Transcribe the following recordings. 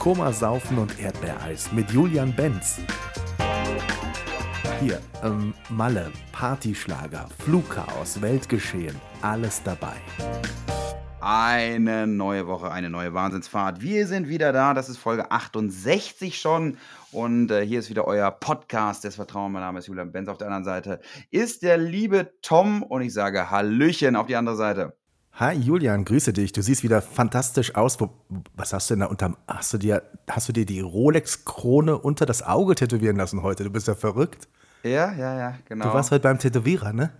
Komasaufen und Erdbeereis mit Julian Benz. Hier, ähm, Malle, Partyschlager, Flugchaos, Weltgeschehen, alles dabei. Eine neue Woche, eine neue Wahnsinnsfahrt. Wir sind wieder da. Das ist Folge 68 schon. Und äh, hier ist wieder euer Podcast des Vertrauens. Mein Name ist Julian Benz. Auf der anderen Seite ist der liebe Tom. Und ich sage Hallöchen auf die andere Seite. Hi Julian, grüße dich. Du siehst wieder fantastisch aus. Was hast du denn da unterm. Hast du dir, hast du dir die Rolex-Krone unter das Auge tätowieren lassen heute? Du bist ja verrückt. Ja, ja, ja, genau. Du warst heute beim Tätowierer, ne?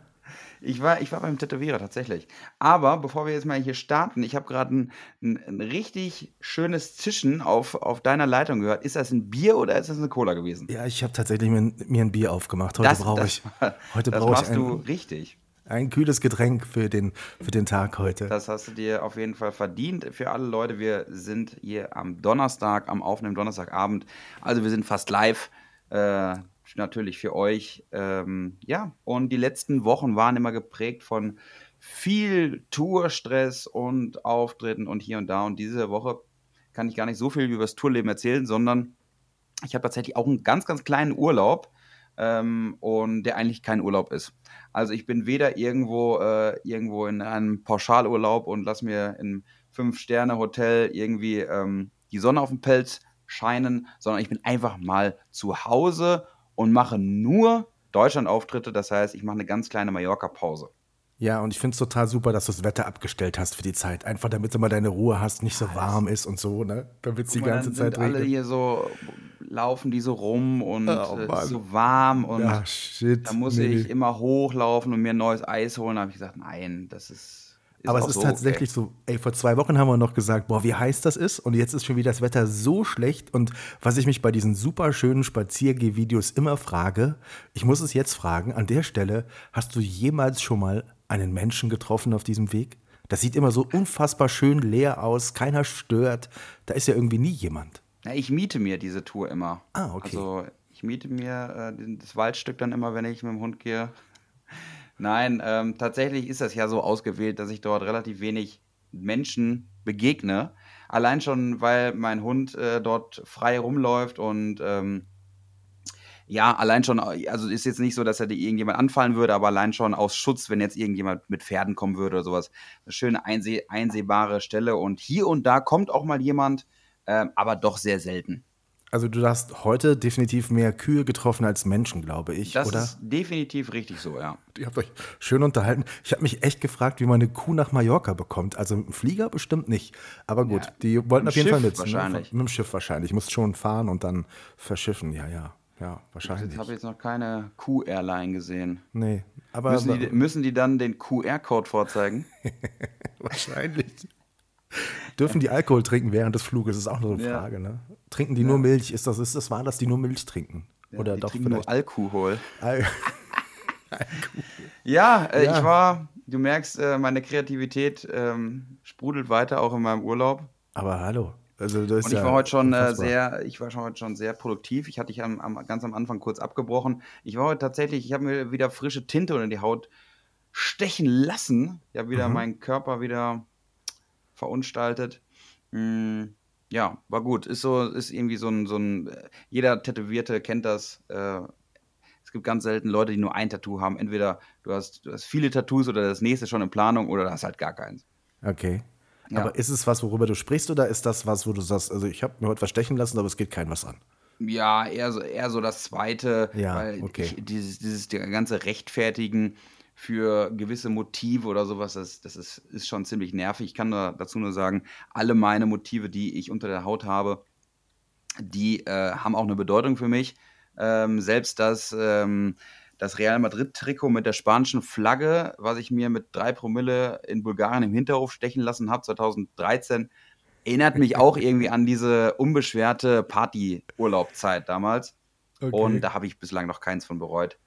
Ich war, ich war beim Tätowierer tatsächlich. Aber bevor wir jetzt mal hier starten, ich habe gerade ein, ein, ein, richtig schönes Zischen auf, auf deiner Leitung gehört. Ist das ein Bier oder ist das eine Cola gewesen? Ja, ich habe tatsächlich mir, mir, ein Bier aufgemacht. Heute brauche ich. Heute das machst ich ein, du richtig. Ein kühles Getränk für den, für den Tag heute. Das hast du dir auf jeden Fall verdient. Für alle Leute, wir sind hier am Donnerstag, am Aufnehmen Donnerstagabend. Also wir sind fast live. Äh, natürlich für euch. Ähm, ja, und die letzten Wochen waren immer geprägt von viel Tourstress und Auftritten und hier und da. Und diese Woche kann ich gar nicht so viel über das Tourleben erzählen, sondern ich habe tatsächlich auch einen ganz, ganz kleinen Urlaub ähm, und der eigentlich kein Urlaub ist. Also ich bin weder irgendwo, äh, irgendwo in einem Pauschalurlaub und lass mir im Fünf-Sterne-Hotel irgendwie ähm, die Sonne auf dem Pelz scheinen, sondern ich bin einfach mal zu Hause und mache nur Deutschland-Auftritte. Das heißt, ich mache eine ganz kleine Mallorca-Pause. Ja, und ich finde es total super, dass du das Wetter abgestellt hast für die Zeit. Einfach damit du mal deine Ruhe hast, nicht so warm ist und so, ne? Damit es die ganze Zeit regnet. alle hier so, laufen die so rum und oh, es ist so warm und ja, shit, da muss nee. ich immer hochlaufen und mir ein neues Eis holen. Da habe ich gesagt, nein, das ist aber es ist so tatsächlich okay. so, ey, vor zwei Wochen haben wir noch gesagt, boah, wie heiß das ist. Und jetzt ist schon wieder das Wetter so schlecht. Und was ich mich bei diesen super schönen Spaziergeh-Videos immer frage, ich muss es jetzt fragen, an der Stelle, hast du jemals schon mal einen Menschen getroffen auf diesem Weg? Das sieht immer so unfassbar schön leer aus, keiner stört. Da ist ja irgendwie nie jemand. Ja, ich miete mir diese Tour immer. Ah, okay. Also ich miete mir äh, das Waldstück dann immer, wenn ich mit dem Hund gehe. Nein, ähm, tatsächlich ist das ja so ausgewählt, dass ich dort relativ wenig Menschen begegne. Allein schon, weil mein Hund äh, dort frei rumläuft und ähm, ja, allein schon, also ist jetzt nicht so, dass er dir irgendjemand anfallen würde, aber allein schon aus Schutz, wenn jetzt irgendjemand mit Pferden kommen würde oder sowas. Eine schöne einseh einsehbare Stelle und hier und da kommt auch mal jemand, äh, aber doch sehr selten. Also du hast heute definitiv mehr Kühe getroffen als Menschen, glaube ich, das oder? Das ist definitiv richtig so, ja. Ihr habt euch schön unterhalten. Ich habe mich echt gefragt, wie man eine Kuh nach Mallorca bekommt. Also mit dem Flieger bestimmt nicht. Aber gut, ja, die wollten auf jeden Schiff Fall mit. Ne? Wahrscheinlich. Ne? Mit dem Schiff wahrscheinlich. Ich muss schon fahren und dann verschiffen. Ja, ja. Ja, wahrscheinlich. Ich habe jetzt noch keine Q-Airline gesehen. Nee, aber. Müssen die, müssen die dann den QR-Code vorzeigen? wahrscheinlich. Dürfen die Alkohol trinken während des Fluges? Das ist auch nur eine Frage. Ja. Ne? Trinken die ja. nur Milch? Ist das, ist das wahr, dass die nur Milch trinken? Ja, Oder die doch trinken vielleicht? nur Alkohol. Al ja, äh, ich war, du merkst, äh, meine Kreativität ähm, sprudelt weiter, auch in meinem Urlaub. Aber hallo. Also und ich war heute schon äh, sehr, ich war schon heute schon sehr produktiv. Ich hatte dich am, am, ganz am Anfang kurz abgebrochen. Ich war heute tatsächlich, ich habe mir wieder frische Tinte unter die Haut stechen lassen. Ich habe wieder mhm. meinen Körper wieder verunstaltet. Hm, ja, war gut. Ist so, ist irgendwie so ein, so ein, jeder Tätowierte kennt das. Äh, es gibt ganz selten Leute, die nur ein Tattoo haben. Entweder du hast, du hast viele Tattoos oder das nächste schon in Planung oder du hast halt gar keins. Okay. Ja. Aber ist es was, worüber du sprichst, oder ist das was, wo du sagst, also ich habe mir heute was stechen lassen, aber es geht keinem was an? Ja, eher so, eher so das Zweite, ja, weil okay. ich, dieses, dieses ganze Rechtfertigen, für gewisse Motive oder sowas, das, das ist, ist schon ziemlich nervig. Ich kann nur, dazu nur sagen, alle meine Motive, die ich unter der Haut habe, die äh, haben auch eine Bedeutung für mich. Ähm, selbst das, ähm, das Real Madrid-Trikot mit der spanischen Flagge, was ich mir mit drei Promille in Bulgarien im Hinterhof stechen lassen habe, 2013, erinnert mich auch irgendwie an diese unbeschwerte Party-Urlaubzeit damals. Okay. Und da habe ich bislang noch keins von bereut.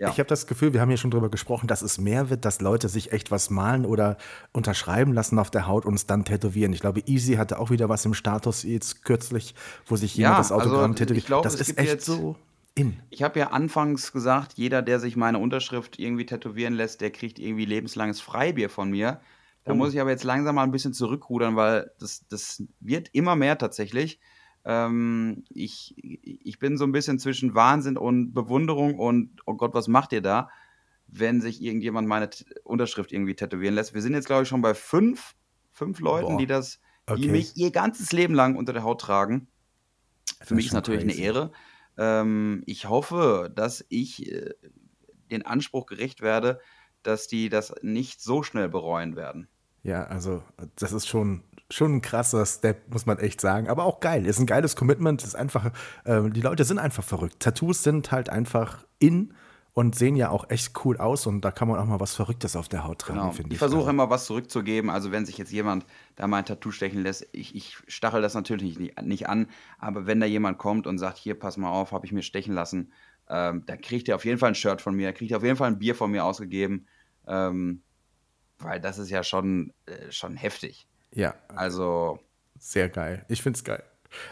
Ja. Ich habe das Gefühl, wir haben ja schon darüber gesprochen, dass es mehr wird, dass Leute sich echt was malen oder unterschreiben lassen auf der Haut und es dann tätowieren. Ich glaube, Easy hatte auch wieder was im Status jetzt kürzlich, wo sich jemand ja, das Autogramm also, tätowiert. Glaub, das ist echt so in. Ich habe ja anfangs gesagt, jeder, der sich meine Unterschrift irgendwie tätowieren lässt, der kriegt irgendwie lebenslanges Freibier von mir. Da oh. muss ich aber jetzt langsam mal ein bisschen zurückrudern, weil das, das wird immer mehr tatsächlich. Ähm, ich, ich bin so ein bisschen zwischen Wahnsinn und Bewunderung und, oh Gott, was macht ihr da, wenn sich irgendjemand meine T Unterschrift irgendwie tätowieren lässt. Wir sind jetzt, glaube ich, schon bei fünf, fünf Leuten, Boah. die das, die okay. mich ihr ganzes Leben lang unter der Haut tragen. Für mich ist natürlich crazy. eine Ehre. Ähm, ich hoffe, dass ich äh, den Anspruch gerecht werde, dass die das nicht so schnell bereuen werden. Ja, also das ist schon, schon ein krasser Step, muss man echt sagen. Aber auch geil. Ist ein geiles Commitment. Ist einfach, äh, die Leute sind einfach verrückt. Tattoos sind halt einfach in und sehen ja auch echt cool aus und da kann man auch mal was Verrücktes auf der Haut tragen, genau. finde ich. Ich versuche also. immer was zurückzugeben. Also wenn sich jetzt jemand da mal ein Tattoo stechen lässt, ich, ich stachel das natürlich nicht, nicht an, aber wenn da jemand kommt und sagt, hier, pass mal auf, habe ich mir stechen lassen, ähm, da kriegt er auf jeden Fall ein Shirt von mir, kriegt er auf jeden Fall ein Bier von mir ausgegeben, ähm, weil das ist ja schon, äh, schon heftig. Ja. Also. Sehr geil. Ich finde es geil.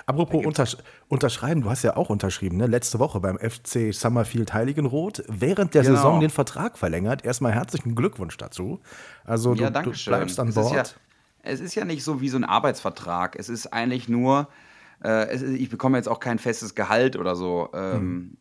Apropos untersch unterschreiben, du hast ja auch unterschrieben, ne? letzte Woche beim FC Summerfield Heiligenroth, während der genau. Saison den Vertrag verlängert. Erstmal herzlichen Glückwunsch dazu. Also ja, du, du, bleibst an es Bord. Ist ja, es ist ja nicht so wie so ein Arbeitsvertrag. Es ist eigentlich nur, äh, ist, ich bekomme jetzt auch kein festes Gehalt oder so. Ähm, hm.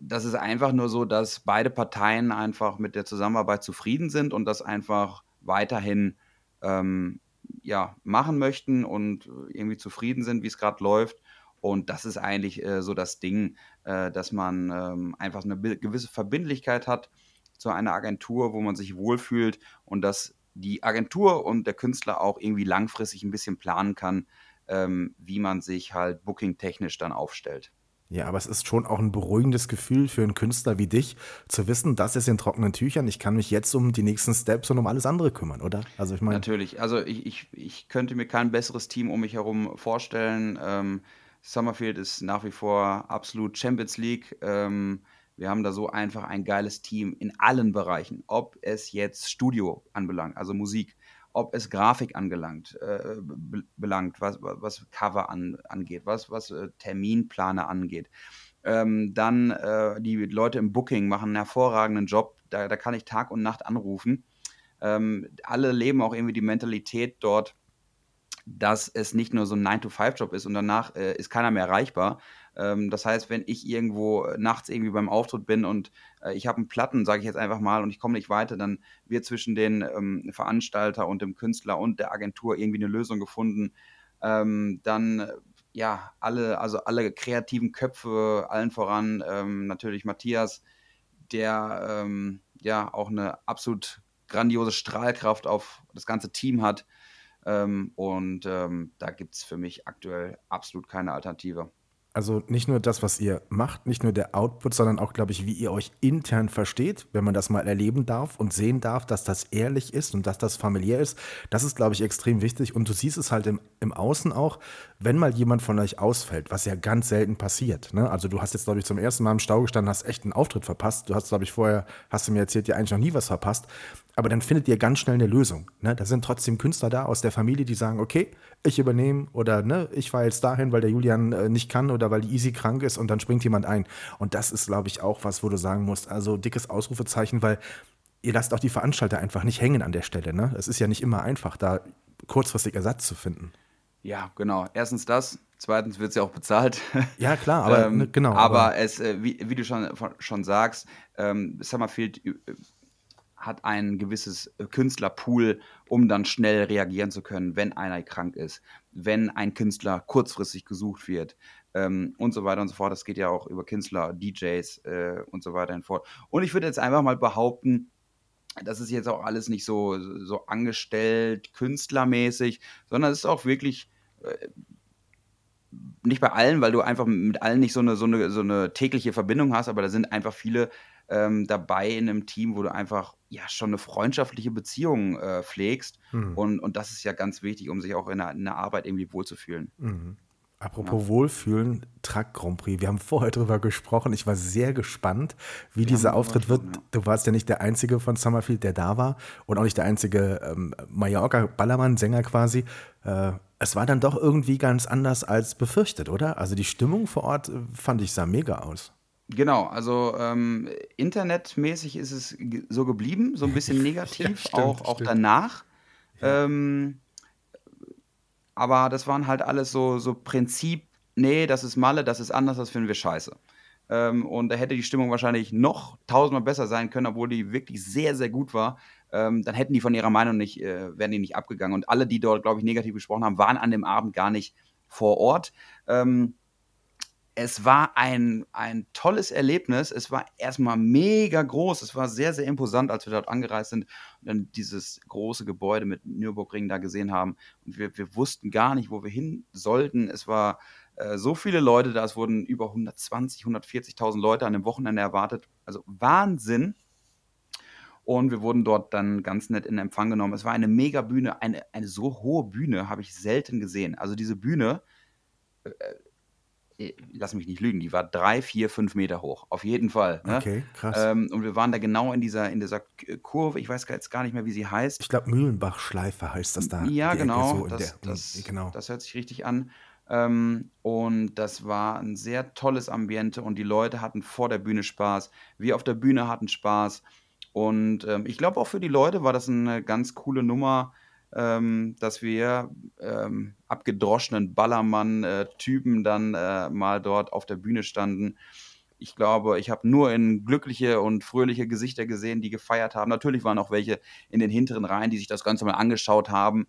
Das ist einfach nur so, dass beide Parteien einfach mit der Zusammenarbeit zufrieden sind und das einfach weiterhin ähm, ja, machen möchten und irgendwie zufrieden sind, wie es gerade läuft. Und das ist eigentlich äh, so das Ding, äh, dass man ähm, einfach eine gewisse Verbindlichkeit hat zu einer Agentur, wo man sich wohlfühlt und dass die Agentur und der Künstler auch irgendwie langfristig ein bisschen planen kann, ähm, wie man sich halt booking-technisch dann aufstellt. Ja, aber es ist schon auch ein beruhigendes Gefühl für einen Künstler wie dich, zu wissen, das ist in trockenen Tüchern. Ich kann mich jetzt um die nächsten Steps und um alles andere kümmern, oder? Also ich meine. Natürlich. Also ich, ich, ich könnte mir kein besseres Team um mich herum vorstellen. Ähm, Summerfield ist nach wie vor absolut Champions League. Ähm, wir haben da so einfach ein geiles Team in allen Bereichen, ob es jetzt Studio anbelangt, also Musik, ob es Grafik angelangt, äh, belangt, was, was Cover an, angeht, was, was äh, Terminplaner angeht. Ähm, dann äh, die Leute im Booking machen einen hervorragenden Job, da, da kann ich Tag und Nacht anrufen. Ähm, alle leben auch irgendwie die Mentalität dort, dass es nicht nur so ein 9-to-5-Job ist und danach äh, ist keiner mehr erreichbar, ähm, das heißt, wenn ich irgendwo nachts irgendwie beim Auftritt bin und äh, ich habe einen Platten, sage ich jetzt einfach mal, und ich komme nicht weiter, dann wird zwischen den ähm, Veranstalter und dem Künstler und der Agentur irgendwie eine Lösung gefunden. Ähm, dann äh, ja, alle, also alle kreativen Köpfe, allen voran ähm, natürlich Matthias, der ähm, ja auch eine absolut grandiose Strahlkraft auf das ganze Team hat. Ähm, und da gibt es für mich aktuell absolut keine Alternative also nicht nur das, was ihr macht, nicht nur der Output, sondern auch, glaube ich, wie ihr euch intern versteht, wenn man das mal erleben darf und sehen darf, dass das ehrlich ist und dass das familiär ist. Das ist, glaube ich, extrem wichtig. Und du siehst es halt im, im Außen auch, wenn mal jemand von euch ausfällt, was ja ganz selten passiert. Ne? Also du hast jetzt, glaube ich, zum ersten Mal im Stau gestanden, hast echt einen Auftritt verpasst. Du hast, glaube ich, vorher, hast du mir erzählt, dir eigentlich noch nie was verpasst. Aber dann findet ihr ganz schnell eine Lösung. Ne? Da sind trotzdem Künstler da aus der Familie, die sagen, okay, ich übernehme oder ne, ich fahre jetzt dahin, weil der Julian äh, nicht kann oder weil die Easy krank ist und dann springt jemand ein. Und das ist, glaube ich, auch was, wo du sagen musst, also dickes Ausrufezeichen, weil ihr lasst auch die Veranstalter einfach nicht hängen an der Stelle. Ne? Es ist ja nicht immer einfach, da kurzfristig Ersatz zu finden. Ja, genau. Erstens das. Zweitens wird es ja auch bezahlt. Ja, klar, aber ähm, ne, genau. Aber, aber es, äh, wie, wie, du schon, schon sagst, ähm, Summerfield hat ein gewisses äh, Künstlerpool, um dann schnell reagieren zu können, wenn einer krank ist, wenn ein Künstler kurzfristig gesucht wird ähm, und so weiter und so fort. Das geht ja auch über Künstler, DJs äh, und so weiter und fort. Und ich würde jetzt einfach mal behaupten, das ist jetzt auch alles nicht so, so angestellt, künstlermäßig, sondern es ist auch wirklich äh, nicht bei allen, weil du einfach mit allen nicht so eine, so, eine, so eine tägliche Verbindung hast, aber da sind einfach viele ähm, dabei in einem Team, wo du einfach ja schon eine freundschaftliche Beziehung äh, pflegst. Mhm. Und, und das ist ja ganz wichtig, um sich auch in der, in der Arbeit irgendwie wohlzufühlen. Mhm. Apropos ja. Wohlfühlen, Truck Grand Prix. Wir haben vorher drüber gesprochen. Ich war sehr gespannt, wie Wir dieser Auftritt wird. Ja. Du warst ja nicht der Einzige von Summerfield, der da war und auch nicht der einzige ähm, Mallorca-Ballermann-Sänger quasi. Äh, es war dann doch irgendwie ganz anders als befürchtet, oder? Also die Stimmung vor Ort äh, fand ich sah mega aus. Genau, also ähm, internetmäßig ist es so geblieben, so ein bisschen negativ, ja, stimmt, auch, auch danach. Ja. Ähm, aber das waren halt alles so, so Prinzip, nee, das ist Malle, das ist anders, das finden wir scheiße. Ähm, und da hätte die Stimmung wahrscheinlich noch tausendmal besser sein können, obwohl die wirklich sehr, sehr gut war. Ähm, dann hätten die von ihrer Meinung nicht, äh, wären die nicht abgegangen. Und alle, die dort, glaube ich, negativ gesprochen haben, waren an dem Abend gar nicht vor Ort. Ähm, es war ein, ein tolles Erlebnis. Es war erstmal mega groß. Es war sehr, sehr imposant, als wir dort angereist sind und dann dieses große Gebäude mit Nürburgring da gesehen haben. Und wir, wir wussten gar nicht, wo wir hin sollten. Es war äh, so viele Leute da. Es wurden über 120, 140.000 Leute an dem Wochenende erwartet. Also Wahnsinn. Und wir wurden dort dann ganz nett in Empfang genommen. Es war eine mega Bühne. Eine, eine so hohe Bühne habe ich selten gesehen. Also diese Bühne äh, äh, lass mich nicht lügen, die war drei, vier, fünf Meter hoch. Auf jeden Fall. Ne? Okay, krass. Ähm, und wir waren da genau in dieser, in dieser Kurve, ich weiß jetzt gar nicht mehr, wie sie heißt. Ich glaube, Mühlenbach-Schleife heißt das da. Ja, genau. So das, der, das, genau. Das hört sich richtig an. Ähm, und das war ein sehr tolles Ambiente und die Leute hatten vor der Bühne Spaß. Wir auf der Bühne hatten Spaß. Und ähm, ich glaube, auch für die Leute war das eine ganz coole Nummer ähm, dass wir ähm, abgedroschenen Ballermann-Typen dann äh, mal dort auf der Bühne standen. Ich glaube, ich habe nur in glückliche und fröhliche Gesichter gesehen, die gefeiert haben. Natürlich waren auch welche in den hinteren Reihen, die sich das Ganze mal angeschaut haben,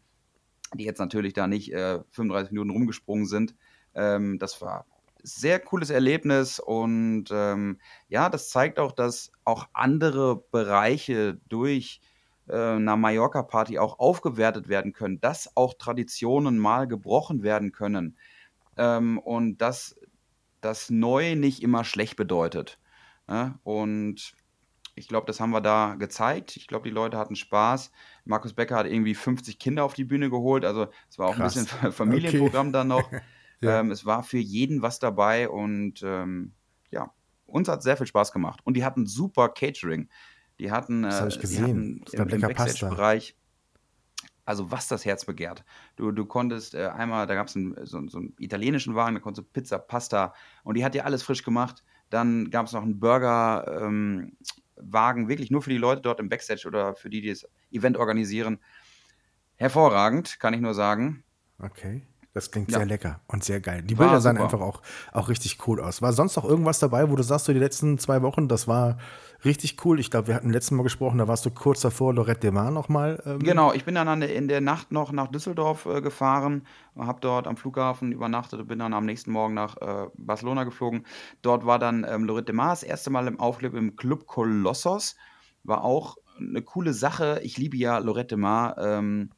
die jetzt natürlich da nicht äh, 35 Minuten rumgesprungen sind. Ähm, das war sehr cooles Erlebnis und ähm, ja, das zeigt auch, dass auch andere Bereiche durch äh, einer Mallorca-Party auch aufgewertet werden können, dass auch Traditionen mal gebrochen werden können ähm, und dass das Neu nicht immer schlecht bedeutet. Ne? Und ich glaube, das haben wir da gezeigt. Ich glaube, die Leute hatten Spaß. Markus Becker hat irgendwie 50 Kinder auf die Bühne geholt. Also es war auch Krass. ein bisschen Familienprogramm okay. dann noch. ja. ähm, es war für jeden was dabei und ähm, ja, uns hat sehr viel Spaß gemacht. Und die hatten super Catering. Die hatten, das habe ich gesehen. Die hatten im, im Backstage-Bereich, also was das Herz begehrt. Du, du konntest äh, einmal, da gab es so, so, einen italienischen Wagen, da konntest du Pizza, Pasta und die hat dir alles frisch gemacht. Dann gab es noch einen Burger-Wagen, ähm, wirklich nur für die Leute dort im Backstage oder für die, die das Event organisieren. Hervorragend, kann ich nur sagen. Okay. Das klingt ja. sehr lecker und sehr geil. Die Bilder sahen einfach auch, auch richtig cool aus. War sonst noch irgendwas dabei, wo du sagst, so die letzten zwei Wochen, das war richtig cool? Ich glaube, wir hatten letztes Mal gesprochen, da warst du kurz davor Lorette de Mar nochmal. Ähm. Genau, ich bin dann in der Nacht noch nach Düsseldorf äh, gefahren, habe dort am Flughafen übernachtet und bin dann am nächsten Morgen nach äh, Barcelona geflogen. Dort war dann ähm, Lorette de Mar das erste Mal im Aufclip im Club Colossos. War auch eine coole Sache. Ich liebe ja Lorette de Mar. Ähm,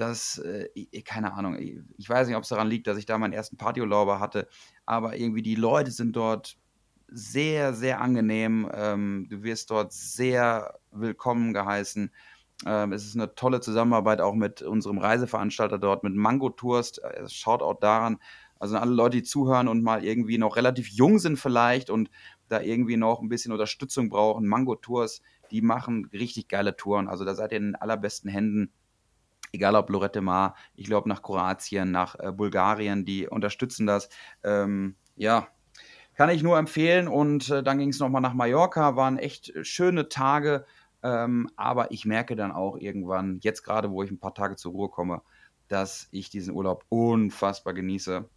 dass, äh, keine Ahnung, ich weiß nicht, ob es daran liegt, dass ich da meinen ersten Partyurlauber hatte, aber irgendwie die Leute sind dort sehr, sehr angenehm. Ähm, du wirst dort sehr willkommen geheißen. Ähm, es ist eine tolle Zusammenarbeit auch mit unserem Reiseveranstalter dort, mit Mango Tours. Äh, schaut auch daran. Also alle Leute, die zuhören und mal irgendwie noch relativ jung sind vielleicht und da irgendwie noch ein bisschen Unterstützung brauchen. Mango Tours, die machen richtig geile Touren. Also da seid ihr in den allerbesten Händen egal ob Lorette Mar, ich glaube nach Kroatien, nach äh, Bulgarien, die unterstützen das. Ähm, ja, kann ich nur empfehlen. Und äh, dann ging es nochmal nach Mallorca, waren echt schöne Tage. Ähm, aber ich merke dann auch irgendwann, jetzt gerade, wo ich ein paar Tage zur Ruhe komme, dass ich diesen Urlaub unfassbar genieße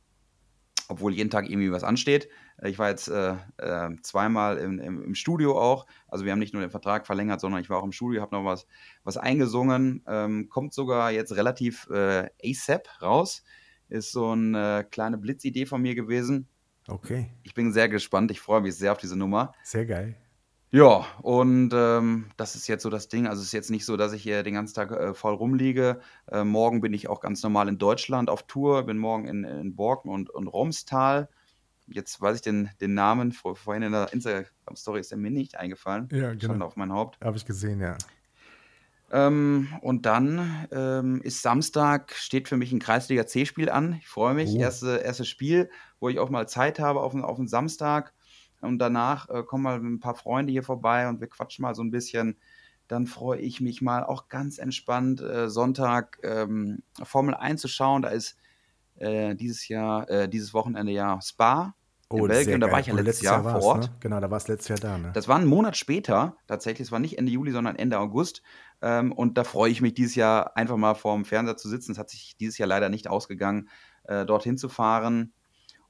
obwohl jeden Tag irgendwie was ansteht. Äh, ich war jetzt äh, äh, zweimal im, im, im, Studio auch. Also wir haben nicht nur den Vertrag verlängert, sondern ich war auch im Studio, habe noch was, was eingesungen. Ähm, kommt sogar jetzt relativ äh, ASAP raus. Ist so eine äh, kleine Blitzidee von mir gewesen. Okay. Ich bin sehr gespannt. Ich freue mich sehr auf diese Nummer. Sehr geil. Ja, und ähm, das ist jetzt so das Ding. Also es ist jetzt nicht so, dass ich hier den ganzen Tag äh, voll rumliege. Äh, morgen bin ich auch ganz normal in Deutschland auf Tour. Bin morgen in, in Borken und, und Romstal. Jetzt weiß ich den, den Namen. Vor, vorhin in der Instagram-Story ist der mir nicht eingefallen. Ja, genau. Stand auf mein Haupt. Habe ich gesehen, ja. Ähm, und dann ähm, ist Samstag, steht für mich ein Kreisliga C-Spiel an. Ich freue mich. Oh. Erste, erstes Spiel, wo ich auch mal Zeit habe auf, auf einen Samstag und danach äh, kommen mal ein paar Freunde hier vorbei und wir quatschen mal so ein bisschen. Dann freue ich mich mal auch ganz entspannt äh, Sonntag ähm, Formel 1 zu schauen. Da ist äh, dieses Jahr, äh, dieses Wochenende ja Spa. Oh, in Belgien, da war ich ja letztes, letztes Jahr, Jahr vor Ort. Ne? Genau, da war es letztes Jahr da. Ne? Das war ein Monat später, tatsächlich. Es war nicht Ende Juli, sondern Ende August. Ähm, und da freue ich mich dieses Jahr einfach mal vorm Fernseher zu sitzen. Es hat sich dieses Jahr leider nicht ausgegangen, äh, dorthin zu fahren.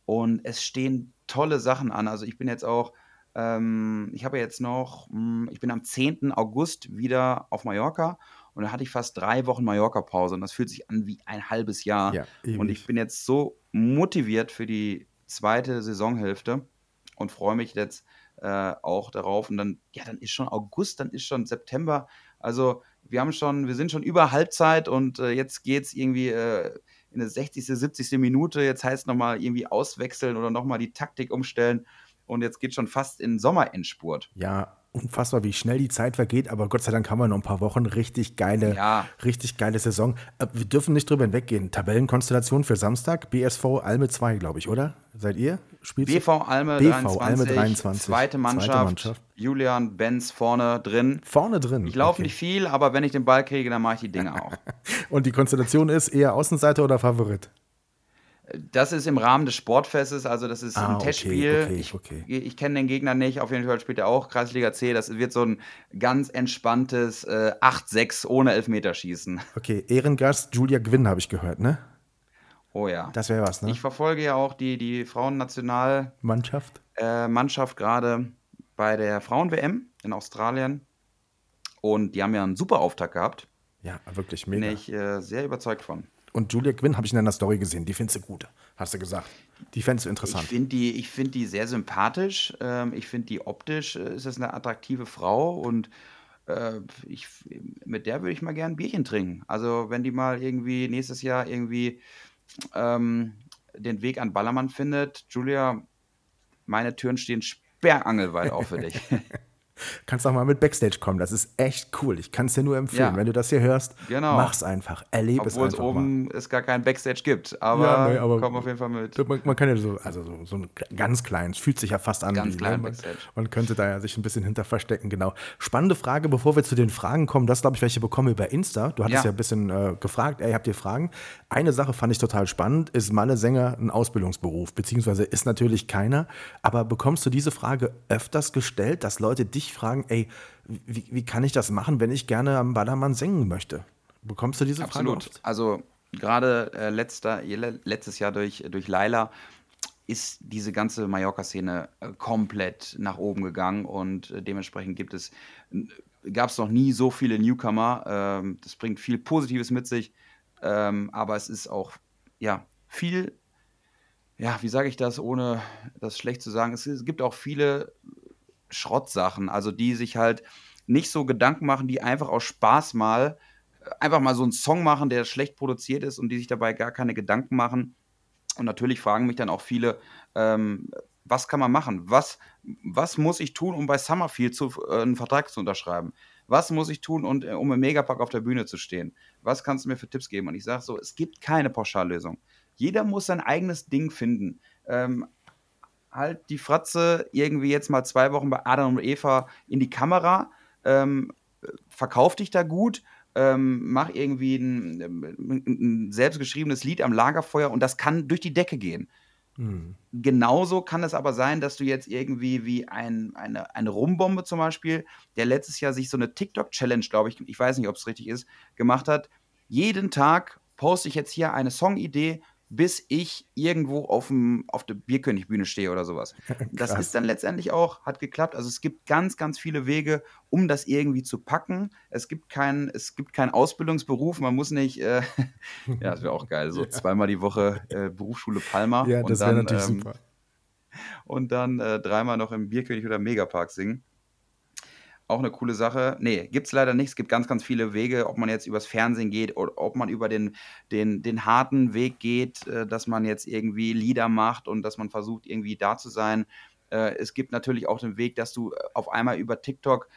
Und es stehen tolle Sachen an. Also ich bin jetzt auch, ähm, ich habe jetzt noch, hm, ich bin am 10. August wieder auf Mallorca und da hatte ich fast drei Wochen Mallorca-Pause und das fühlt sich an wie ein halbes Jahr. Ja, und ich bin jetzt so motiviert für die zweite Saisonhälfte und freue mich jetzt äh, auch darauf. Und dann, ja, dann ist schon August, dann ist schon September. Also wir haben schon, wir sind schon über Halbzeit und äh, jetzt geht es irgendwie äh, in der 60., 70. Minute. Jetzt heißt nochmal irgendwie auswechseln oder nochmal die Taktik umstellen. Und jetzt geht schon fast in Sommerendspurt. Ja, unfassbar, wie schnell die Zeit vergeht, aber Gott sei Dank haben wir noch ein paar Wochen. Richtig geile, ja. richtig geile Saison. Äh, wir dürfen nicht drüber hinweggehen. Tabellenkonstellation für Samstag, BSV Alme 2, glaube ich, oder? Seid ihr? Spielst BV Alme, BV 23, Alme 23. Zweite Mannschaft, zweite Mannschaft. Julian Benz vorne drin. Vorne drin. Ich laufe okay. nicht viel, aber wenn ich den Ball kriege, dann mache ich die Dinge auch. Und die Konstellation ist eher Außenseiter oder Favorit? Das ist im Rahmen des Sportfestes, also das ist ah, ein Testspiel. Okay, okay, ich, ich kenne den Gegner nicht, auf jeden Fall spielt er auch Kreisliga C. Das wird so ein ganz entspanntes äh, 8-6 ohne Elfmeterschießen. Okay, Ehrengast Julia Gwynn habe ich gehört, ne? Oh ja. Das wäre was, ne? Ich verfolge ja auch die, die Frauennationalmannschaft äh, Mannschaft gerade bei der Frauen-WM in Australien. Und die haben ja einen super Auftakt gehabt. Ja, wirklich mega. Bin ich äh, sehr überzeugt von. Und Julia Quinn habe ich in einer Story gesehen. Die findest du gut, hast du gesagt. Die fändest du interessant. Ich finde die, find die sehr sympathisch. Ähm, ich finde die optisch, äh, ist das eine attraktive Frau und äh, ich, mit der würde ich mal gerne ein Bierchen trinken. Also, wenn die mal irgendwie nächstes Jahr irgendwie ähm, den Weg an Ballermann findet, Julia, meine Türen stehen sperrangelweit auf für dich. Kannst auch mal mit Backstage kommen. Das ist echt cool. Ich kann es dir nur empfehlen. Ja. Wenn du das hier hörst, genau. mach's einfach. Erlebe es einfach. Obwohl es oben mal. es gar kein Backstage gibt. Aber, ja, nee, aber komm auf jeden Fall mit. Man, man, kann ja so, also so, so ein ganz kleines, fühlt sich ja fast an. Ganz wie, klein ne? Backstage. Man könnte da ja sich ein bisschen hinter verstecken, genau. Spannende Frage, bevor wir zu den Fragen kommen. Das, glaube ich, welche bekommen über Insta. Du hattest ja, ja ein bisschen äh, gefragt, ey, habt ihr Fragen? Eine Sache fand ich total spannend. Ist Malle Sänger ein Ausbildungsberuf? Beziehungsweise ist natürlich keiner. Aber bekommst du diese Frage öfters gestellt, dass Leute dich fragen, ey, wie, wie kann ich das machen, wenn ich gerne am Ballermann singen möchte? Bekommst du diese Absolut. Frage oft? Also gerade äh, letzter, letztes Jahr durch, durch Laila ist diese ganze Mallorca-Szene äh, komplett nach oben gegangen und äh, dementsprechend gibt es, gab es noch nie so viele Newcomer. Ähm, das bringt viel Positives mit sich, ähm, aber es ist auch, ja, viel, ja, wie sage ich das, ohne das schlecht zu sagen, es gibt auch viele Schrottsachen, also die sich halt nicht so Gedanken machen, die einfach aus Spaß mal äh, einfach mal so einen Song machen, der schlecht produziert ist und die sich dabei gar keine Gedanken machen. Und natürlich fragen mich dann auch viele, ähm, was kann man machen? Was, was muss ich tun, um bei Summerfield zu, äh, einen Vertrag zu unterschreiben? Was muss ich tun, und, äh, um im Megapack auf der Bühne zu stehen? Was kannst du mir für Tipps geben? Und ich sage so, es gibt keine Pauschallösung. Jeder muss sein eigenes Ding finden. Ähm, halt die Fratze irgendwie jetzt mal zwei Wochen bei Adam und Eva in die Kamera, ähm, verkauf dich da gut, ähm, mach irgendwie ein, ein, selbstgeschriebenes Lied am Lagerfeuer und das kann durch die Decke gehen. Mhm. Genauso kann es aber sein, dass du jetzt irgendwie wie ein, eine, eine Rumbombe zum Beispiel, der letztes Jahr sich so eine TikTok-Challenge, glaube ich, ich weiß nicht, ob es richtig ist, gemacht hat. Jeden Tag poste ich jetzt hier eine Songidee bis ich irgendwo auf, dem, auf der Bierkönigbühne stehe oder sowas. das ist dann letztendlich auch, hat geklappt. Also es gibt ganz, ganz viele Wege, um das irgendwie zu packen. Es gibt keinen, es gibt keinen Ausbildungsberuf, man muss nicht, äh, ja, das wäre auch geil, so ja. zweimal die Woche äh, Berufsschule Palma. Ja, das wäre natürlich ähm, super. Und dann äh, dreimal noch im Bierkönig oder Megapark singen. Auch eine coole Sache. Nee, gibt es leider nicht. Es gibt ganz, ganz viele Wege, ob man jetzt übers Fernsehen geht oder ob man über den, den, den harten Weg geht, äh, dass man jetzt irgendwie Lieder macht und dass man versucht, irgendwie da zu sein. Äh, es gibt natürlich auch den Weg, dass du äh, auf einmal über TikTok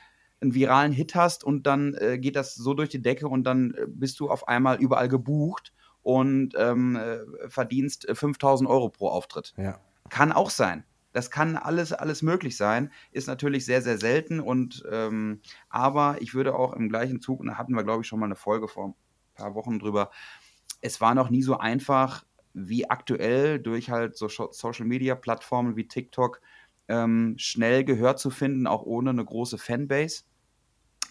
einen viralen Hit hast und dann äh, geht das so durch die Decke und dann äh, bist du auf einmal überall gebucht und ähm, äh, verdienst 5000 Euro pro Auftritt. Ja. Kann auch sein. Das kann alles, alles möglich sein, ist natürlich sehr, sehr selten und ähm, aber ich würde auch im gleichen Zug, und da hatten wir, glaube ich, schon mal eine Folge vor ein paar Wochen drüber, es war noch nie so einfach wie aktuell durch halt so Social Media Plattformen wie TikTok ähm, schnell Gehör zu finden, auch ohne eine große Fanbase.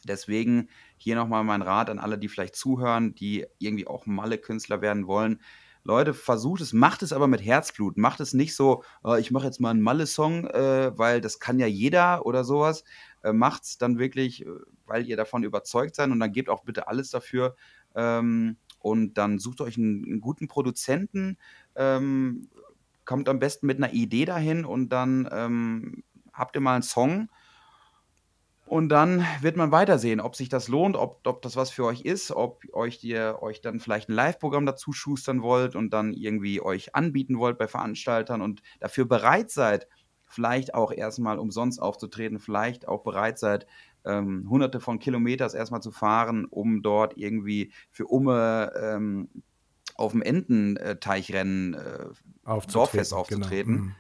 Deswegen hier nochmal mein Rat an alle, die vielleicht zuhören, die irgendwie auch Malle-Künstler werden wollen Leute, versucht es, macht es aber mit Herzblut. Macht es nicht so, oh, ich mache jetzt mal einen Malle-Song, äh, weil das kann ja jeder oder sowas. Äh, macht es dann wirklich, äh, weil ihr davon überzeugt seid und dann gebt auch bitte alles dafür. Ähm, und dann sucht euch einen, einen guten Produzenten, ähm, kommt am besten mit einer Idee dahin und dann ähm, habt ihr mal einen Song und dann wird man weitersehen, ob sich das lohnt, ob, ob das was für euch ist, ob euch ihr euch dann vielleicht ein Live-Programm dazu schustern wollt und dann irgendwie euch anbieten wollt bei Veranstaltern und dafür bereit seid, vielleicht auch erstmal umsonst aufzutreten, vielleicht auch bereit seid, ähm, hunderte von Kilometern erstmal zu fahren, um dort irgendwie für Umme ähm, auf dem Ententeichrennen äh, Dorffest aufzutreten. Genau.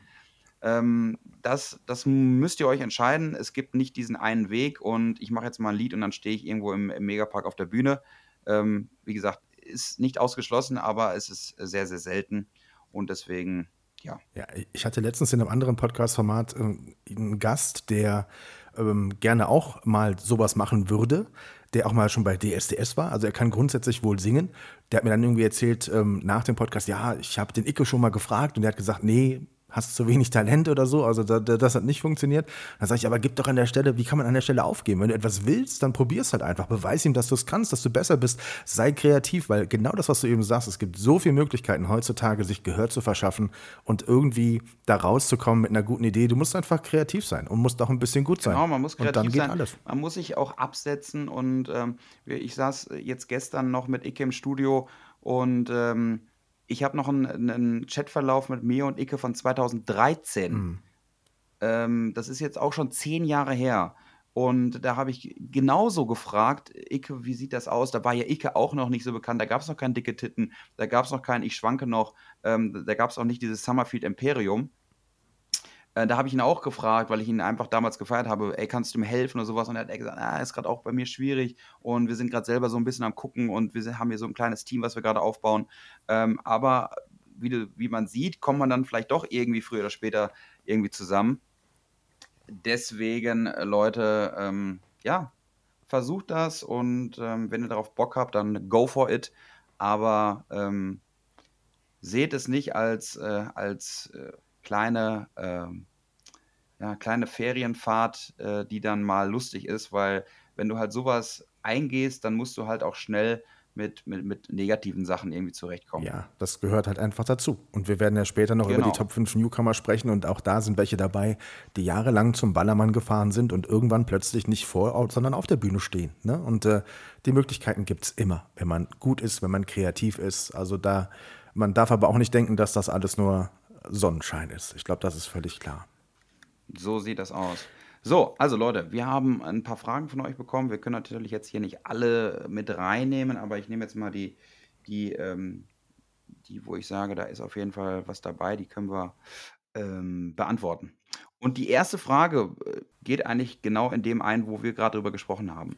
Ähm, das, das müsst ihr euch entscheiden. Es gibt nicht diesen einen Weg und ich mache jetzt mal ein Lied und dann stehe ich irgendwo im, im Megapark auf der Bühne. Ähm, wie gesagt, ist nicht ausgeschlossen, aber es ist sehr, sehr selten und deswegen, ja. Ja, ich hatte letztens in einem anderen Podcast-Format äh, einen Gast, der ähm, gerne auch mal sowas machen würde, der auch mal schon bei DSDS war. Also er kann grundsätzlich wohl singen. Der hat mir dann irgendwie erzählt ähm, nach dem Podcast, ja, ich habe den Icke schon mal gefragt und der hat gesagt, nee, hast zu wenig Talent oder so, also da, das hat nicht funktioniert. Dann sage ich, aber gib doch an der Stelle, wie kann man an der Stelle aufgeben? Wenn du etwas willst, dann probier es halt einfach. Beweis ihm, dass du es kannst, dass du besser bist. Sei kreativ, weil genau das, was du eben sagst, es gibt so viele Möglichkeiten heutzutage, sich Gehör zu verschaffen und irgendwie da rauszukommen mit einer guten Idee. Du musst einfach kreativ sein und musst auch ein bisschen gut sein. Genau, man muss kreativ sein. Alles. Man muss sich auch absetzen und ähm, ich saß jetzt gestern noch mit Icke im Studio und ähm, ich habe noch einen, einen Chatverlauf mit mir und Icke von 2013. Mhm. Ähm, das ist jetzt auch schon zehn Jahre her. Und da habe ich genauso gefragt, Icke, wie sieht das aus? Da war ja Icke auch noch nicht so bekannt, da gab es noch kein dicke Titten, da gab es noch kein Ich schwanke noch, ähm, da gab es auch nicht dieses Summerfield Imperium. Äh, da habe ich ihn auch gefragt, weil ich ihn einfach damals gefeiert habe, ey, kannst du mir helfen oder sowas? Und er hat gesagt, ah, ist gerade auch bei mir schwierig und wir sind gerade selber so ein bisschen am gucken und wir haben hier so ein kleines Team, was wir gerade aufbauen. Ähm, aber wie, wie man sieht, kommt man dann vielleicht doch irgendwie früher oder später irgendwie zusammen. Deswegen, äh, Leute, ähm, ja, versucht das und ähm, wenn ihr darauf Bock habt, dann go for it. Aber ähm, seht es nicht als, äh, als äh, kleine, äh, ja, kleine Ferienfahrt, äh, die dann mal lustig ist, weil wenn du halt sowas eingehst, dann musst du halt auch schnell mit, mit, mit negativen Sachen irgendwie zurechtkommen. Ja, das gehört halt einfach dazu. Und wir werden ja später noch genau. über die Top 5 Newcomer sprechen und auch da sind welche dabei, die jahrelang zum Ballermann gefahren sind und irgendwann plötzlich nicht vor, sondern auf der Bühne stehen. Ne? Und äh, die Möglichkeiten gibt es immer, wenn man gut ist, wenn man kreativ ist. Also da, man darf aber auch nicht denken, dass das alles nur Sonnenschein ist. Ich glaube, das ist völlig klar. So sieht das aus. So, also Leute, wir haben ein paar Fragen von euch bekommen. Wir können natürlich jetzt hier nicht alle mit reinnehmen, aber ich nehme jetzt mal die, die, ähm, die, wo ich sage, da ist auf jeden Fall was dabei, die können wir ähm, beantworten. Und die erste Frage äh, geht eigentlich genau in dem ein, wo wir gerade drüber gesprochen haben.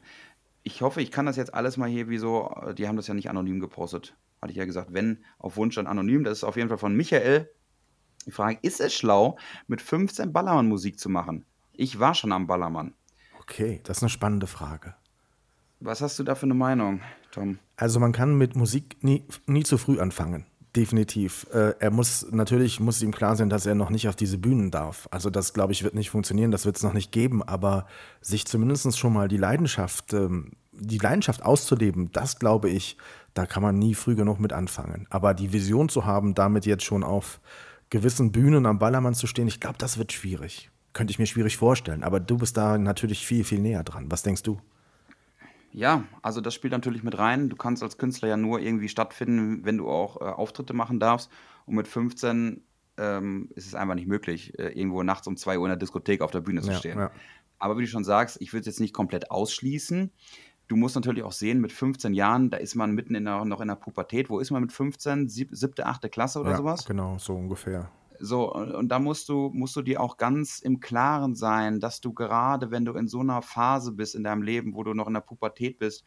Ich hoffe, ich kann das jetzt alles mal hier wie so, äh, die haben das ja nicht anonym gepostet. Hatte ich ja gesagt, wenn auf Wunsch dann anonym. Das ist auf jeden Fall von Michael die Frage, ist es schlau, mit 15 Ballermann Musik zu machen? Ich war schon am Ballermann. Okay, das ist eine spannende Frage. Was hast du da für eine Meinung, Tom? Also man kann mit Musik nie, nie zu früh anfangen. Definitiv. Äh, er muss, natürlich muss ihm klar sein, dass er noch nicht auf diese Bühnen darf. Also das, glaube ich, wird nicht funktionieren, das wird es noch nicht geben, aber sich zumindest schon mal die Leidenschaft, ähm, die Leidenschaft auszuleben, das glaube ich, da kann man nie früh genug mit anfangen. Aber die Vision zu haben, damit jetzt schon auf gewissen Bühnen am Ballermann zu stehen, ich glaube, das wird schwierig. Könnte ich mir schwierig vorstellen. Aber du bist da natürlich viel, viel näher dran. Was denkst du? Ja, also das spielt natürlich mit rein. Du kannst als Künstler ja nur irgendwie stattfinden, wenn du auch äh, Auftritte machen darfst. Und mit 15 ähm, ist es einfach nicht möglich, äh, irgendwo nachts um 2 Uhr in der Diskothek auf der Bühne zu stehen. Ja. Aber wie du schon sagst, ich würde es jetzt nicht komplett ausschließen. Du musst natürlich auch sehen, mit 15 Jahren, da ist man mitten in der, noch in der Pubertät. Wo ist man mit 15? Sieb, siebte, achte Klasse oder ja, sowas? Genau, so ungefähr. So, und da musst du, musst du dir auch ganz im Klaren sein, dass du gerade, wenn du in so einer Phase bist in deinem Leben, wo du noch in der Pubertät bist,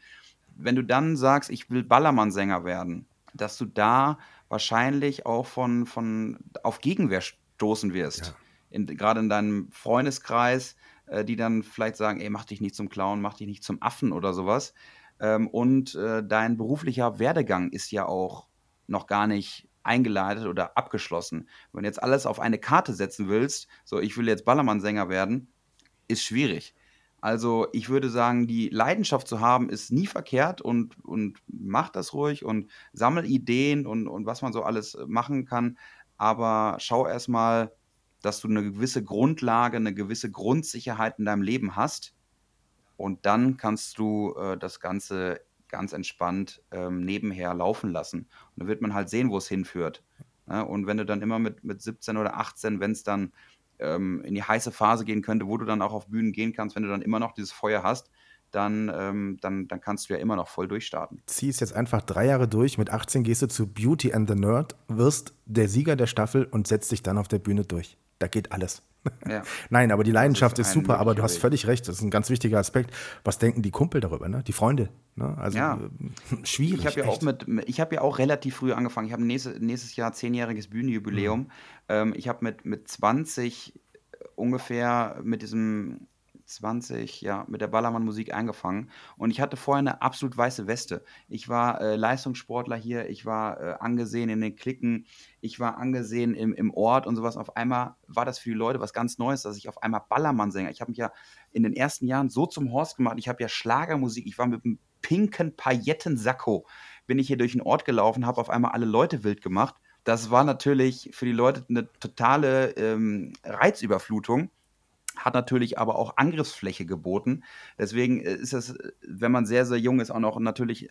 wenn du dann sagst, ich will Ballermann-Sänger werden, dass du da wahrscheinlich auch von, von auf Gegenwehr stoßen wirst. Ja. In, gerade in deinem Freundeskreis, äh, die dann vielleicht sagen, ey, mach dich nicht zum Clown, mach dich nicht zum Affen oder sowas. Ähm, und äh, dein beruflicher Werdegang ist ja auch noch gar nicht eingeleitet oder abgeschlossen. Wenn du jetzt alles auf eine Karte setzen willst, so ich will jetzt Ballermann-Sänger werden, ist schwierig. Also ich würde sagen, die Leidenschaft zu haben, ist nie verkehrt und, und mach das ruhig und sammel Ideen und, und was man so alles machen kann. Aber schau erstmal, dass du eine gewisse Grundlage, eine gewisse Grundsicherheit in deinem Leben hast. Und dann kannst du äh, das Ganze ganz entspannt ähm, nebenher laufen lassen. Und dann wird man halt sehen, wo es hinführt. Ja, und wenn du dann immer mit, mit 17 oder 18, wenn es dann ähm, in die heiße Phase gehen könnte, wo du dann auch auf Bühnen gehen kannst, wenn du dann immer noch dieses Feuer hast, dann, ähm, dann, dann kannst du ja immer noch voll durchstarten. Zieh es jetzt einfach drei Jahre durch. Mit 18 gehst du zu Beauty and the Nerd, wirst der Sieger der Staffel und setzt dich dann auf der Bühne durch. Da geht alles. Ja. Nein, aber die Leidenschaft ist, ist super, aber du hast völlig recht. Das ist ein ganz wichtiger Aspekt. Was denken die Kumpel darüber, ne? Die Freunde. Ne? Also ja. Äh, schwierig. Ich habe ja auch mit, ich habe ja auch relativ früh angefangen. Ich habe nächstes, nächstes Jahr zehnjähriges Bühnenjubiläum. Mhm. Ähm, ich habe mit, mit 20 ungefähr mit diesem 20, ja, mit der Ballermann-Musik angefangen. Und ich hatte vorher eine absolut weiße Weste. Ich war äh, Leistungssportler hier, ich war äh, angesehen in den Klicken, ich war angesehen im, im Ort und sowas. Auf einmal war das für die Leute was ganz Neues, dass ich auf einmal Ballermann-Sänger. Ich habe mich ja in den ersten Jahren so zum Horst gemacht. Ich habe ja Schlagermusik, ich war mit einem pinken Paillettensacko, bin ich hier durch den Ort gelaufen, habe auf einmal alle Leute wild gemacht. Das war natürlich für die Leute eine totale ähm, Reizüberflutung hat natürlich aber auch Angriffsfläche geboten. Deswegen äh, ist es, wenn man sehr, sehr jung ist, auch noch natürlich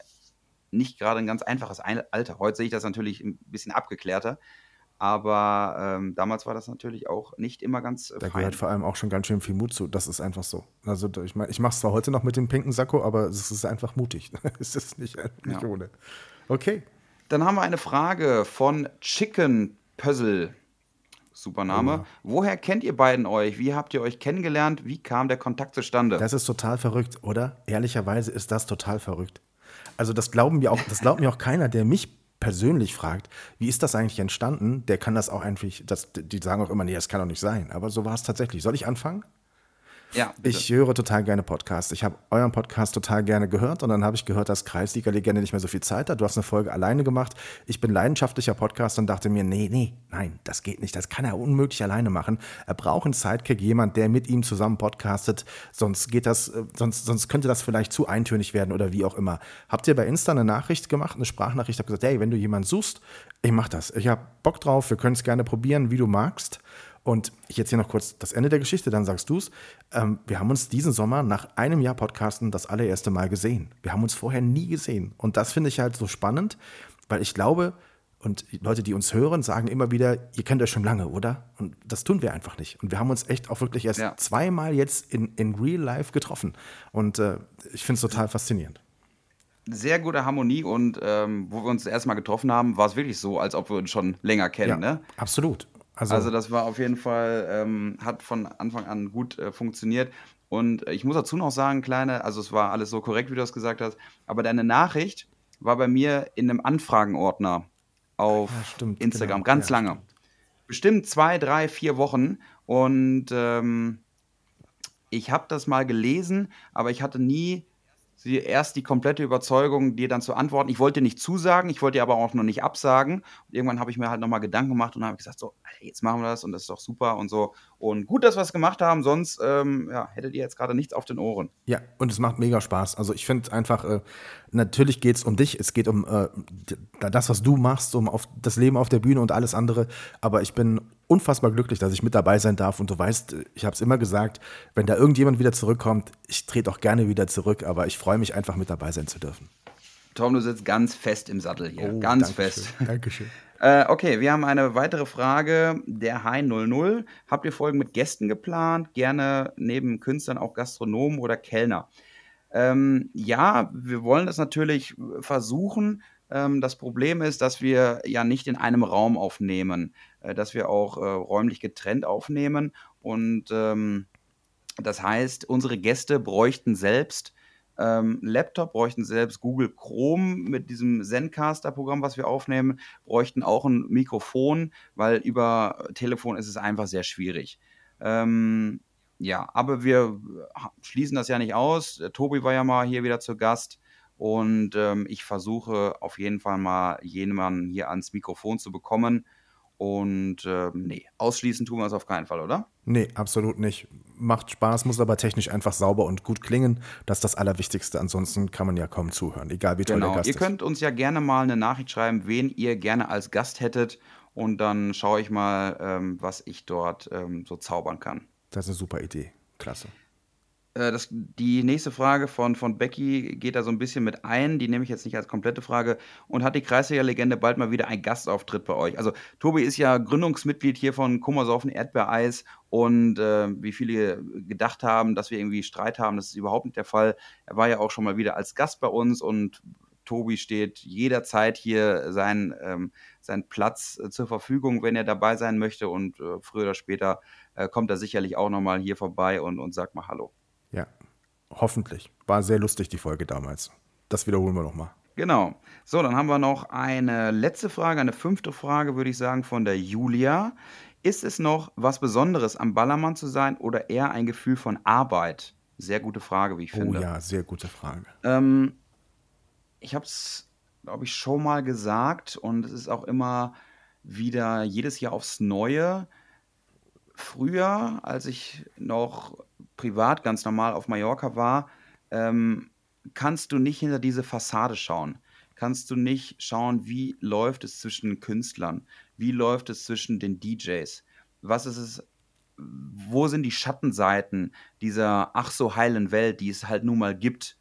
nicht gerade ein ganz einfaches Alter. Heute sehe ich das natürlich ein bisschen abgeklärter. Aber ähm, damals war das natürlich auch nicht immer ganz. Äh, da gehört vor allem auch schon ganz schön viel Mut zu. Das ist einfach so. Also ich meine, ich mache es zwar heute noch mit dem pinken Sakko, aber es ist einfach mutig. es ist nicht, nicht ja. ohne. Okay. Dann haben wir eine Frage von Chicken Puzzle. Super Name. Oh. Woher kennt ihr beiden euch? Wie habt ihr euch kennengelernt? Wie kam der Kontakt zustande? Das ist total verrückt, oder? Ehrlicherweise ist das total verrückt. Also das glauben mir auch, das glaubt mir auch keiner, der mich persönlich fragt, wie ist das eigentlich entstanden? Der kann das auch einfach, das, die sagen auch immer, nee, das kann doch nicht sein. Aber so war es tatsächlich. Soll ich anfangen? Ja. Ich höre total gerne Podcasts. Ich habe euren Podcast total gerne gehört und dann habe ich gehört, dass Kreisliga-Legende nicht mehr so viel Zeit hat. Du hast eine Folge alleine gemacht. Ich bin leidenschaftlicher Podcaster und dachte mir, nee, nee, nein, das geht nicht. Das kann er unmöglich alleine machen. Er braucht einen Sidekick, jemand, der mit ihm zusammen podcastet. Sonst geht das, äh, sonst, sonst könnte das vielleicht zu eintönig werden oder wie auch immer. Habt ihr bei Insta eine Nachricht gemacht, eine Sprachnachricht, habt gesagt, hey, wenn du jemanden suchst, ich mach das. Ich habe Bock drauf, wir können es gerne probieren, wie du magst. Und ich erzähle noch kurz das Ende der Geschichte, dann sagst du es. Ähm, wir haben uns diesen Sommer nach einem Jahr Podcasten das allererste Mal gesehen. Wir haben uns vorher nie gesehen. Und das finde ich halt so spannend, weil ich glaube, und Leute, die uns hören, sagen immer wieder, ihr kennt euch schon lange, oder? Und das tun wir einfach nicht. Und wir haben uns echt auch wirklich erst ja. zweimal jetzt in, in Real Life getroffen. Und äh, ich finde es total faszinierend sehr gute Harmonie und ähm, wo wir uns erstmal getroffen haben, war es wirklich so, als ob wir uns schon länger kennen. Ja, ne? Absolut. Also, also das war auf jeden Fall, ähm, hat von Anfang an gut äh, funktioniert. Und ich muss dazu noch sagen, kleine, also es war alles so korrekt, wie du das gesagt hast, aber deine Nachricht war bei mir in einem Anfragenordner auf ja, stimmt, Instagram, genau. ganz ja, lange. Stimmt. Bestimmt zwei, drei, vier Wochen. Und ähm, ich habe das mal gelesen, aber ich hatte nie sie erst die komplette Überzeugung, dir dann zu antworten. Ich wollte nicht zusagen, ich wollte dir aber auch noch nicht absagen. Und irgendwann habe ich mir halt nochmal Gedanken gemacht und habe gesagt, so, jetzt machen wir das und das ist doch super und so. Und gut, dass wir es gemacht haben, sonst ähm, ja, hättet ihr jetzt gerade nichts auf den Ohren. Ja, und es macht mega Spaß. Also ich finde einfach, äh, natürlich geht es um dich, es geht um äh, das, was du machst, um auf das Leben auf der Bühne und alles andere. Aber ich bin unfassbar glücklich, dass ich mit dabei sein darf. Und du weißt, ich habe es immer gesagt, wenn da irgendjemand wieder zurückkommt, ich trete auch gerne wieder zurück, aber ich freue mich einfach mit dabei sein zu dürfen. Tom, du sitzt ganz fest im Sattel hier. Oh, ganz Dankeschön, fest. Dankeschön. äh, okay, wir haben eine weitere Frage. Der Hein 00. Habt ihr Folgen mit Gästen geplant? Gerne neben Künstlern auch Gastronomen oder Kellner? Ähm, ja, wir wollen das natürlich versuchen. Ähm, das Problem ist, dass wir ja nicht in einem Raum aufnehmen, äh, dass wir auch äh, räumlich getrennt aufnehmen. Und ähm, das heißt, unsere Gäste bräuchten selbst ähm, Laptop, bräuchten selbst Google Chrome mit diesem Zencaster-Programm, was wir aufnehmen, bräuchten auch ein Mikrofon, weil über Telefon ist es einfach sehr schwierig. Ähm, ja, aber wir schließen das ja nicht aus. Tobi war ja mal hier wieder zu Gast Und ähm, ich versuche auf jeden Fall mal jemanden hier ans Mikrofon zu bekommen. Und ähm, nee, ausschließen tun wir es auf keinen Fall, oder? Nee, absolut nicht. Macht Spaß, muss aber technisch einfach sauber und gut klingen. Das ist das Allerwichtigste. Ansonsten kann man ja kaum zuhören, egal wie toll Genau. der Gast Ihr ist. könnt uns ja gerne mal eine Nachricht schreiben, wen ihr gerne als Gast hättet. Und dann schaue ich mal, ähm, was ich dort ähm, so zaubern kann. Das ist eine super Idee. Klasse. Äh, das, die nächste Frage von, von Becky geht da so ein bisschen mit ein. Die nehme ich jetzt nicht als komplette Frage. Und hat die Kreisliga-Legende bald mal wieder einen Gastauftritt bei euch? Also, Tobi ist ja Gründungsmitglied hier von Kummersaufen Erdbeereis. Und äh, wie viele gedacht haben, dass wir irgendwie Streit haben, das ist überhaupt nicht der Fall. Er war ja auch schon mal wieder als Gast bei uns und Tobi steht jederzeit hier sein, ähm, sein Platz äh, zur Verfügung, wenn er dabei sein möchte. Und äh, früher oder später äh, kommt er sicherlich auch nochmal hier vorbei und, und sagt mal Hallo. Ja, hoffentlich. War sehr lustig, die Folge damals. Das wiederholen wir nochmal. Genau. So, dann haben wir noch eine letzte Frage, eine fünfte Frage, würde ich sagen, von der Julia. Ist es noch was Besonderes, am Ballermann zu sein oder eher ein Gefühl von Arbeit? Sehr gute Frage, wie ich Oh finde. ja, sehr gute Frage. Ähm, ich habe es, glaube ich, schon mal gesagt und es ist auch immer wieder jedes Jahr aufs Neue. Früher, als ich noch privat ganz normal auf Mallorca war, ähm, kannst du nicht hinter diese Fassade schauen. Kannst du nicht schauen, wie läuft es zwischen Künstlern, wie läuft es zwischen den DJs, was ist es, wo sind die Schattenseiten dieser ach so heilen Welt, die es halt nun mal gibt.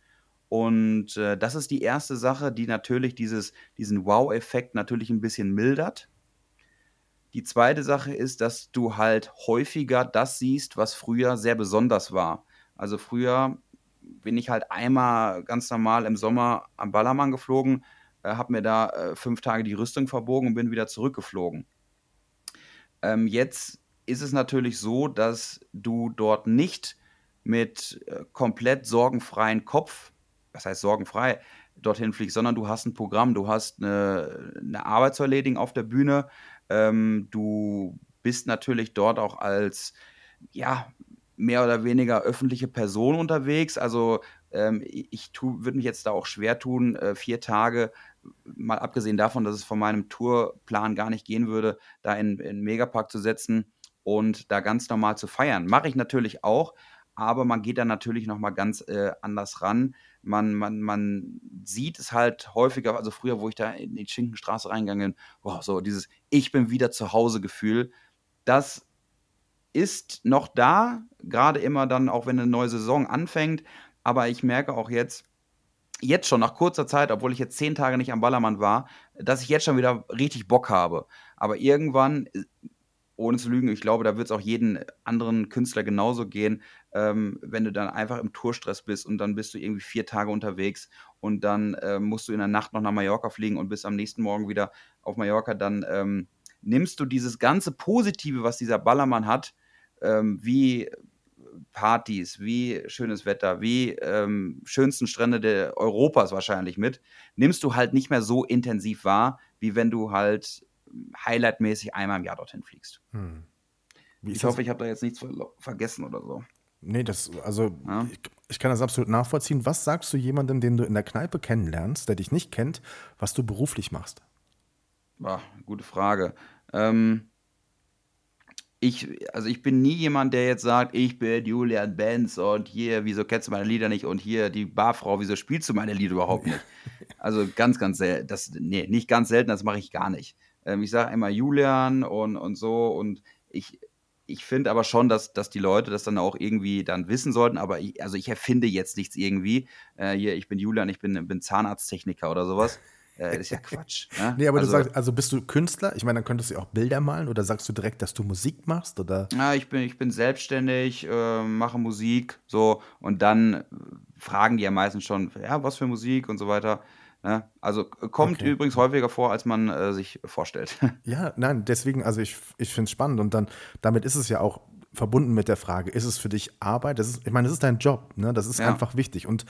Und äh, das ist die erste Sache, die natürlich dieses, diesen Wow-Effekt natürlich ein bisschen mildert. Die zweite Sache ist, dass du halt häufiger das siehst, was früher sehr besonders war. Also früher bin ich halt einmal ganz normal im Sommer am Ballermann geflogen, äh, habe mir da äh, fünf Tage die Rüstung verbogen und bin wieder zurückgeflogen. Ähm, jetzt ist es natürlich so, dass du dort nicht mit äh, komplett sorgenfreien Kopf, was heißt sorgenfrei, dorthin fliegst, sondern du hast ein Programm, du hast eine, eine Arbeit zu erledigen auf der Bühne. Ähm, du bist natürlich dort auch als, ja, mehr oder weniger öffentliche Person unterwegs. Also ähm, ich würde mich jetzt da auch schwer tun, äh, vier Tage, mal abgesehen davon, dass es von meinem Tourplan gar nicht gehen würde, da in, in Megapark zu setzen und da ganz normal zu feiern. Mache ich natürlich auch, aber man geht da natürlich nochmal ganz äh, anders ran. Man, man, man sieht es halt häufiger, also früher, wo ich da in die Schinkenstraße reingegangen bin, wow, so dieses Ich bin wieder zu Hause Gefühl, das ist noch da, gerade immer dann, auch wenn eine neue Saison anfängt. Aber ich merke auch jetzt, jetzt schon nach kurzer Zeit, obwohl ich jetzt zehn Tage nicht am Ballermann war, dass ich jetzt schon wieder richtig Bock habe. Aber irgendwann, ohne zu lügen, ich glaube, da wird es auch jeden anderen Künstler genauso gehen, ähm, wenn du dann einfach im Tourstress bist und dann bist du irgendwie vier Tage unterwegs und dann äh, musst du in der Nacht noch nach Mallorca fliegen und bist am nächsten Morgen wieder auf Mallorca, dann ähm, nimmst du dieses ganze Positive, was dieser Ballermann hat, ähm, wie Partys, wie schönes Wetter, wie ähm, schönsten Strände der Europas wahrscheinlich mit, nimmst du halt nicht mehr so intensiv wahr, wie wenn du halt highlightmäßig einmal im Jahr dorthin fliegst. Hm. Ich hoffe, ich habe da jetzt nichts ver vergessen oder so. Nee, das, also Ja. ich, ich kann das absolut nachvollziehen. Was sagst du jemandem, den du in der Kneipe kennenlernst, der dich nicht kennt, was du beruflich machst? Boah, gute Frage. Ähm, ich, also ich bin nie jemand, der jetzt sagt, ich bin Julian Benz und hier, wieso kennst du meine Lieder nicht und hier die Barfrau, wieso spielst du meine Lieder überhaupt nicht? Also ganz, ganz selten, das, nee, nicht ganz selten, das mache ich gar nicht. Ähm, ich sage immer Julian und, und so und ich, ich finde aber schon, dass, dass die Leute das dann auch irgendwie dann wissen sollten, aber ich, also ich erfinde jetzt nichts irgendwie. Äh, hier, ich bin Julian, ich bin, bin Zahnarzttechniker oder sowas. Äh, das ist ja Quatsch. Ne? Nee, aber also, du sagst, also bist du Künstler? Ich meine, dann könntest du ja auch Bilder malen oder sagst du direkt, dass du Musik machst? Oder? Ja, ich bin, ich bin selbstständig, äh, mache Musik, so, und dann fragen die ja meistens schon, ja, was für Musik und so weiter. Ne? Also äh, kommt Okay. übrigens häufiger vor, als man äh, sich vorstellt. Ja, nein, deswegen, also ich, ich finde es spannend und dann, damit ist es ja auch verbunden mit der Frage, ist es für dich Arbeit? Das ist, ich meine, das ist dein Job, ne? Das ist Ja. einfach wichtig. Und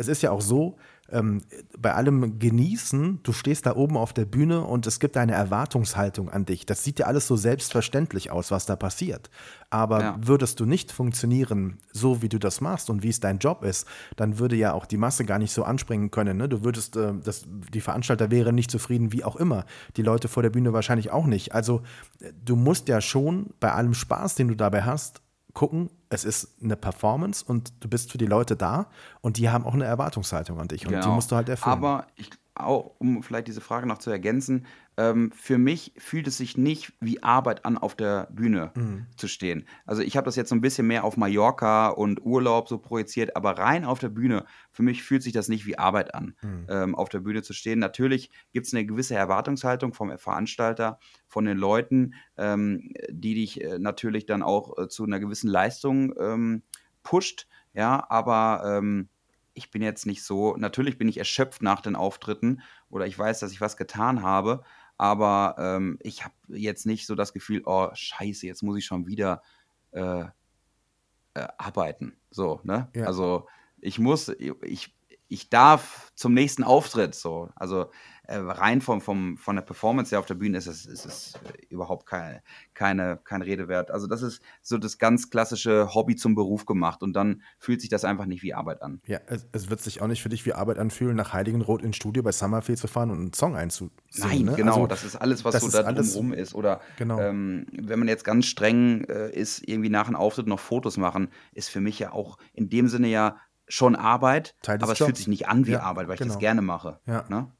es ist ja auch so, ähm, bei allem Genießen, du stehst da oben auf der Bühne und es gibt eine Erwartungshaltung an dich. Das sieht ja alles so selbstverständlich aus, was da passiert. Aber ja. würdest du nicht funktionieren, so wie du das machst und wie es dein Job ist, dann würde ja auch die Masse gar nicht so anspringen können. Ne? Du würdest, äh, das, die Veranstalter wären nicht zufrieden, wie auch immer. Die Leute vor der Bühne wahrscheinlich auch nicht. Also du musst ja schon bei allem Spaß, den du dabei hast, gucken, es ist eine Performance und du bist für die Leute da und die haben auch eine Erwartungshaltung an dich und genau. die musst du halt erfüllen. Aber ich, auch, um vielleicht diese Frage noch zu ergänzen, ähm, für mich fühlt es sich nicht wie Arbeit an, auf der Bühne mhm. zu stehen. Also ich habe das jetzt so ein bisschen mehr auf Mallorca und Urlaub so projiziert, aber rein auf der Bühne, für mich fühlt sich das nicht wie Arbeit an, mhm. ähm, auf der Bühne zu stehen. Natürlich gibt es eine gewisse Erwartungshaltung vom Veranstalter, von den Leuten, ähm, die dich äh, natürlich dann auch äh, zu einer gewissen Leistung ähm, pusht. Ja, aber ähm, ich bin jetzt nicht so, natürlich bin ich erschöpft nach den Auftritten oder ich weiß, dass ich was getan habe, aber ähm, ich habe jetzt nicht so das Gefühl, oh scheiße, jetzt muss ich schon wieder äh, äh, arbeiten. So, ne? Ja. Also ich muss, ich, ich darf zum nächsten Auftritt so. Also äh, rein vom, vom, von der Performance her auf der Bühne ist es, ist es überhaupt keine, keine, kein Rede wert. Also das ist so das ganz klassische Hobby zum Beruf gemacht und dann fühlt sich das einfach nicht wie Arbeit an. Ja, es, es wird sich auch nicht für dich wie Arbeit anfühlen, nach Heiligenroth ins Studio bei Summerfield zu fahren und einen Song einzusingen. Nein, ne? genau, also, das ist alles, was so da drumherum ist. Oder genau. ähm, wenn man jetzt ganz streng äh, ist, irgendwie nach einem Auftritt noch Fotos machen, ist für mich ja auch in dem Sinne ja schon Arbeit, aber es Jobs. fühlt sich nicht an wie ja, Arbeit, weil genau. ich das genau. gerne mache. Ja. Ne?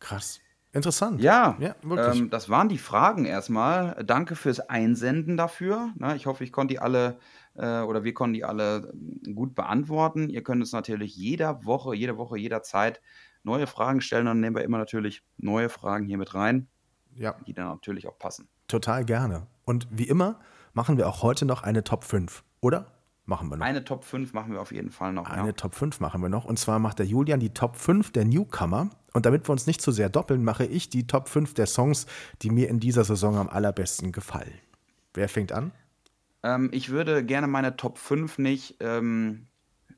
Krass. Interessant. Ja, ja ähm, das waren die Fragen erstmal. Danke fürs Einsenden dafür. Na, ich hoffe, ich konnte die alle äh, oder wir konnten die alle ähm, gut beantworten. Ihr könnt uns natürlich jede Woche, jede Woche, jederzeit neue Fragen stellen. Dann nehmen wir immer natürlich neue Fragen hier mit rein, ja. die dann natürlich auch passen. Total gerne. Und wie immer machen wir auch heute noch eine Top 5, oder? Machen wir noch. Eine Top 5 machen wir auf jeden Fall noch. Eine ja. Top 5 machen wir noch. Und zwar macht der Julian die Top 5 der Newcomer. Und damit wir uns nicht zu sehr doppeln, mache ich die Top 5 der Songs, die mir in dieser Saison am allerbesten gefallen. Wer fängt an? Ähm, ich würde gerne meine Top 5 nicht ähm,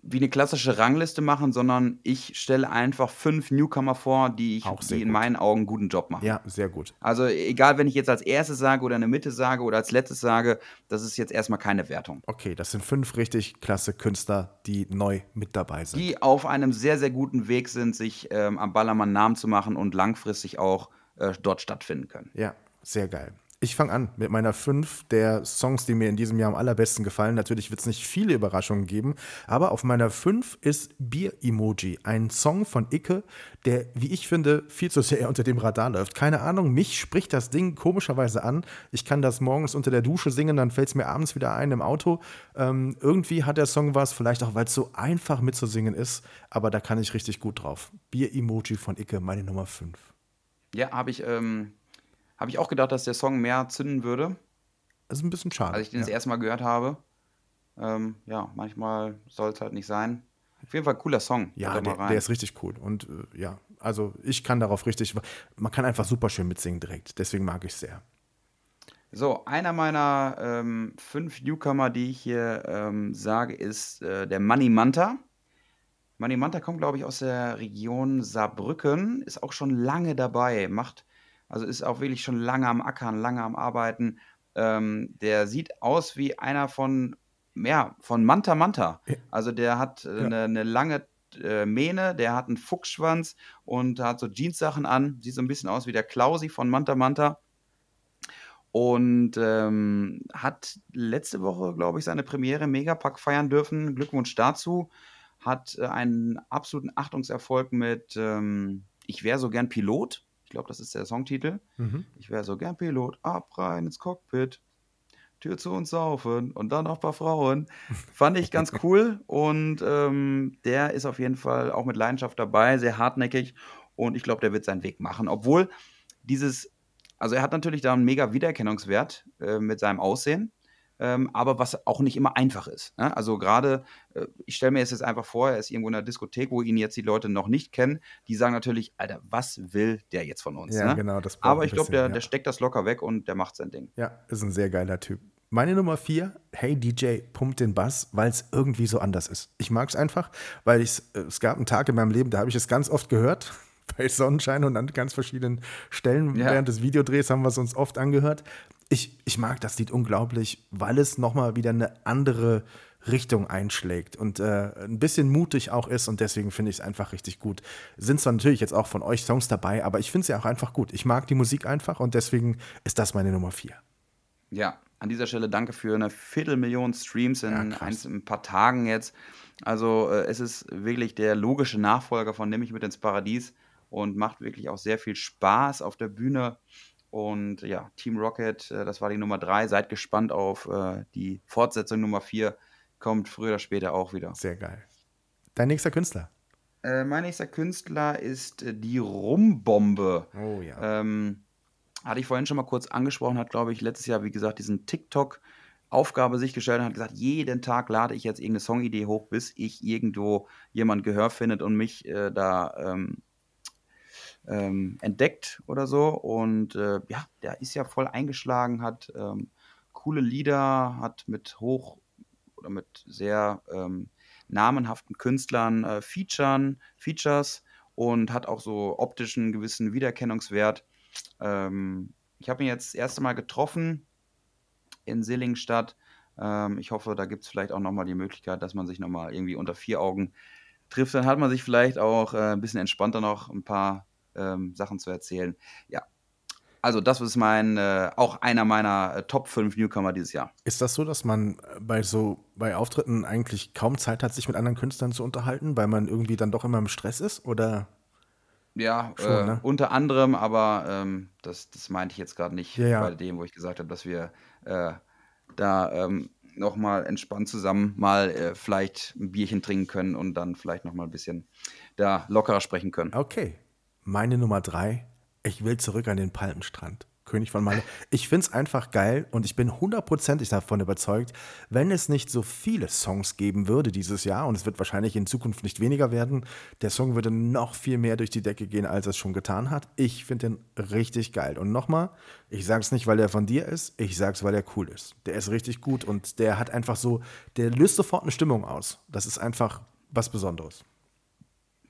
wie eine klassische Rangliste machen, sondern ich stelle einfach fünf Newcomer vor, die, ich, die in meinen Augen einen guten Job machen. Ja, sehr gut. Also egal, wenn ich jetzt als erstes sage oder in der Mitte sage oder als letztes sage, das ist jetzt erstmal keine Wertung. Okay, das sind fünf richtig klasse Künstler, die neu mit dabei sind. Die auf einem sehr, sehr guten Weg sind, sich ähm, am Ballermann Namen zu machen und langfristig auch äh, dort stattfinden können. Ja, sehr geil. Ich fange an mit meiner fünf der Songs, die mir in diesem Jahr am allerbesten gefallen. Natürlich wird es nicht viele Überraschungen geben, aber auf meiner fünf ist Bier-Emoji, ein Song von Icke, der, wie ich finde, viel zu sehr unter dem Radar läuft. Keine Ahnung, mich spricht das Ding komischerweise an. Ich kann das morgens unter der Dusche singen, dann fällt es mir abends wieder ein im Auto. Ähm, irgendwie hat der Song was, vielleicht auch, weil es so einfach mitzusingen ist, aber da kann ich richtig gut drauf. Bier-Emoji von Icke, meine Nummer fünf. Ja, habe ich. Ähm habe ich auch gedacht, dass der Song mehr zünden würde. Das ist ein bisschen schade. Als ich den ja. das erste Mal gehört habe. Ähm, ja, manchmal soll es halt nicht sein. Auf jeden Fall cooler Song. Ja, der, der, ist richtig cool. Und äh, ja, also ich kann darauf richtig, man kann einfach super schön mitsingen direkt. Deswegen mag ich es sehr. So, einer meiner ähm, fünf Newcomer, die ich hier ähm, sage, ist äh, der Money Manta. Money Manta kommt, glaube ich, aus der Region Saarbrücken, ist auch schon lange dabei, macht also ist auch wirklich schon lange am Ackern, lange am Arbeiten. Ähm, der sieht aus wie einer von, ja, von Manta Manta. Also der hat äh, ja. eine, eine, lange äh, Mähne, der hat einen Fuchsschwanz und hat so Jeanssachen an. Sieht so ein bisschen aus wie der Klausi von Manta Manta. Und ähm, hat letzte Woche, glaube ich, seine Premiere Megapack feiern dürfen. Glückwunsch dazu. Hat äh, einen absoluten Achtungserfolg mit ähm, Ich wäre so gern Pilot glaube, das ist der Songtitel. Mhm. Ich wäre so gern Pilot, ab rein ins Cockpit, Tür zu uns saufen und dann noch ein paar Frauen. Fand ich ganz cool und ähm, der ist auf jeden Fall auch mit Leidenschaft dabei, sehr hartnäckig und ich glaube, der wird seinen Weg machen. Obwohl dieses, also er hat natürlich da einen mega Wiedererkennungswert äh, mit seinem Aussehen ähm, aber was auch nicht immer einfach ist. Ne? Also gerade, äh, ich stelle mir jetzt einfach vor, er ist irgendwo in einer Diskothek, wo ihn jetzt die Leute noch nicht kennen, die sagen natürlich, Alter, was will der jetzt von uns? Ja, ne? genau. Das aber ich glaube, der, ja. der steckt das locker weg und der macht sein Ding. Ja, ist ein sehr geiler Typ. Meine Nummer vier, Hey DJ, pumpt den Bass, weil es irgendwie so anders ist. Ich mag es einfach, weil ich es gab einen Tag in meinem Leben, da habe ich es ganz oft gehört, bei Sonnenschein und an ganz verschiedenen Stellen ja. während des Videodrehs haben wir es uns oft angehört. Ich, ich mag das Lied unglaublich, weil es nochmal wieder eine andere Richtung einschlägt und äh, ein bisschen mutig auch ist und deswegen finde ich es einfach richtig gut. Sind zwar natürlich jetzt auch von euch Songs dabei, aber ich finde es ja auch einfach gut. Ich mag die Musik einfach und deswegen ist das meine Nummer vier. Ja, an dieser Stelle danke für eine Viertelmillion Streams in, ja, ein, ein paar Tagen jetzt. Also äh, es ist wirklich der logische Nachfolger von Nimm mich mit ins Paradies und macht wirklich auch sehr viel Spaß auf der Bühne. Und ja, Team Rocket, äh, das war die Nummer drei. Seid gespannt auf äh, die Fortsetzung Nummer vier kommt früher oder später auch wieder. Sehr geil. Dein nächster Künstler? Äh, mein nächster Künstler ist die Rumbombe. Oh ja. Ähm, hatte ich vorhin schon mal kurz angesprochen, hat, glaube ich, letztes Jahr, wie gesagt, diesen TikTok Aufgabe sich gestellt und hat gesagt, jeden Tag lade ich jetzt irgendeine Songidee hoch, bis ich irgendwo jemand Gehör findet und mich äh, da ähm, ähm, entdeckt oder so. Und äh, ja, der ist ja voll eingeschlagen, hat ähm, coole Lieder, hat mit hoch oder mit sehr ähm, namenhaften Künstlern äh, Featuren, Features und hat auch so optischen gewissen Wiedererkennungswert. Ähm, ich habe ihn jetzt das erste Mal getroffen in Sillingstadt. Ähm, ich hoffe, da gibt es vielleicht auch nochmal die Möglichkeit, dass man sich nochmal irgendwie unter vier Augen trifft. Dann hat man sich vielleicht auch äh, ein bisschen entspannter noch ein paar ähm, Sachen zu erzählen. Ja, also das ist mein, äh, auch einer meiner äh, Top 5 Newcomer dieses Jahr. Ist das so, dass man bei so, bei Auftritten eigentlich kaum Zeit hat, sich mit anderen Künstlern zu unterhalten, weil man irgendwie dann doch immer im Stress ist? Oder? Ja, Schon, äh, ne? unter anderem, aber ähm, das, das meinte ich jetzt gerade nicht ja, ja. bei dem, wo ich gesagt habe, dass wir äh, da ähm, nochmal entspannt zusammen mal äh, vielleicht ein Bierchen trinken können und dann vielleicht nochmal ein bisschen da lockerer sprechen können. Okay. Meine Nummer drei ich will zurück an den Palmenstrand. König von Malle. Ich finde es einfach geil und ich bin hundertprozentig davon überzeugt, wenn es nicht so viele Songs geben würde dieses Jahr, und es wird wahrscheinlich in Zukunft nicht weniger werden, der Song würde noch viel mehr durch die Decke gehen, als es schon getan hat. Ich finde den richtig geil. Und nochmal, ich sage es nicht, weil er von dir ist, ich sage es, weil er cool ist. Der ist richtig gut und der hat einfach so, der löst sofort eine Stimmung aus. Das ist einfach was Besonderes.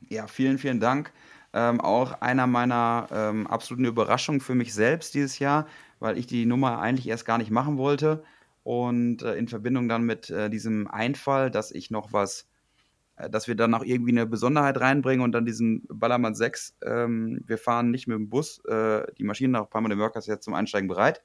Ja, vielen, vielen Dank. Ähm, auch einer meiner ähm, absoluten Überraschungen für mich selbst dieses Jahr, weil ich die Nummer eigentlich erst gar nicht machen wollte. Und äh, in Verbindung dann mit äh, diesem Einfall, dass ich noch was, äh, dass wir dann noch irgendwie eine Besonderheit reinbringen und dann diesen Ballermann 6, ähm, wir fahren nicht mit dem Bus, äh, die Maschine nach Permanent Workers jetzt zum Einsteigen bereit,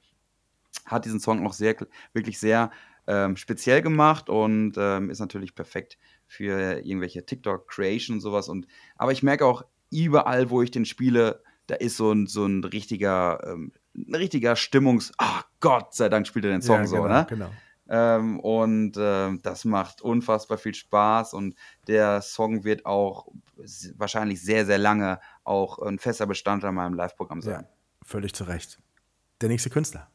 hat diesen Song auch sehr, wirklich sehr ähm, speziell gemacht und ähm, ist natürlich perfekt für irgendwelche TikTok-Creation und sowas. Und, aber ich merke auch, überall, wo ich den spiele, da ist so ein, so ein richtiger, ähm, ein richtiger Stimmungs-, ach Gott sei Dank spielt er den Song ja, genau, so, ne? Genau. Ähm, und äh, das macht unfassbar viel Spaß und der Song wird auch wahrscheinlich sehr, sehr lange auch ein fester Bestandteil meinem Live-Programm sein. Ja, völlig zu Recht. Der nächste Künstler.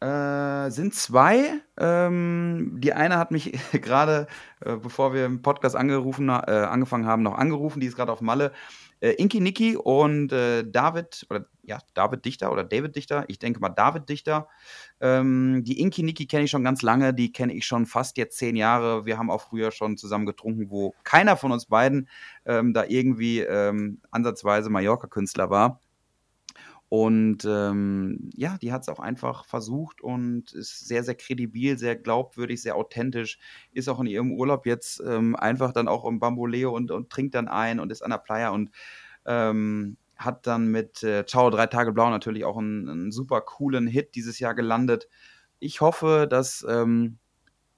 Äh, sind zwei. Ähm, die eine hat mich gerade, äh, bevor wir im Podcast angerufen, äh, angefangen haben, noch angerufen. Die ist gerade auf Malle. Äh, Inki Niki und äh, David, oder ja, David Dichter oder David Dichter. Ich denke mal David Dichter. Ähm, die Inki Niki kenne ich schon ganz lange. Die kenne ich schon fast jetzt zehn Jahre. Wir haben auch früher schon zusammen getrunken, wo keiner von uns beiden ähm, da irgendwie ähm, ansatzweise Mallorca-Künstler war. Und ähm, ja, die hat es auch einfach versucht und ist sehr, sehr kredibil, sehr glaubwürdig, sehr authentisch. Ist auch in ihrem Urlaub jetzt ähm, einfach dann auch im Bamboleo und, und trinkt dann ein und ist an der Playa und ähm, hat dann mit äh, Ciao, drei Tage blau natürlich auch einen, einen, super coolen Hit dieses Jahr gelandet. Ich hoffe, dass ähm,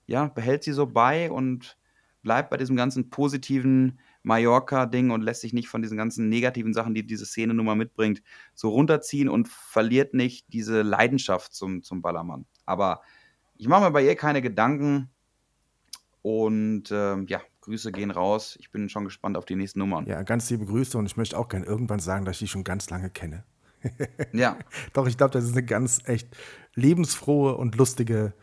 ja, behält sie so bei und bleibt bei diesem ganzen positiven Mallorca-Ding und lässt sich nicht von diesen ganzen negativen Sachen, die diese Szene nun mal mitbringt, so runterziehen und verliert nicht diese Leidenschaft zum, zum Ballermann. Aber ich mache mir bei ihr keine Gedanken und ähm, ja, Grüße gehen raus. Ich bin schon gespannt auf die nächsten Nummern. Ja, ganz liebe Grüße und ich möchte auch gerne irgendwann sagen, dass ich die schon ganz lange kenne. ja. Doch, ich glaube, das ist eine ganz echt lebensfrohe und lustige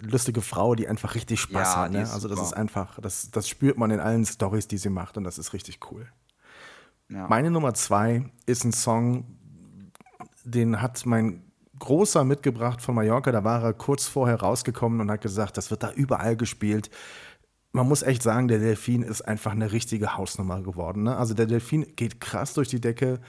lustige Frau, die einfach richtig Spaß ja, hat. Ne? Also das ist einfach, das, das spürt man in allen Stories, die sie macht und das ist richtig cool. Ja. Meine Nummer zwei ist ein Song, den hat mein großer mitgebracht von Mallorca. Da war er kurz vorher rausgekommen und hat gesagt, das wird da überall gespielt. Man muss echt sagen, der Delfin ist einfach eine richtige Hausnummer geworden. Ne? Also der Delfin geht krass durch die Decke,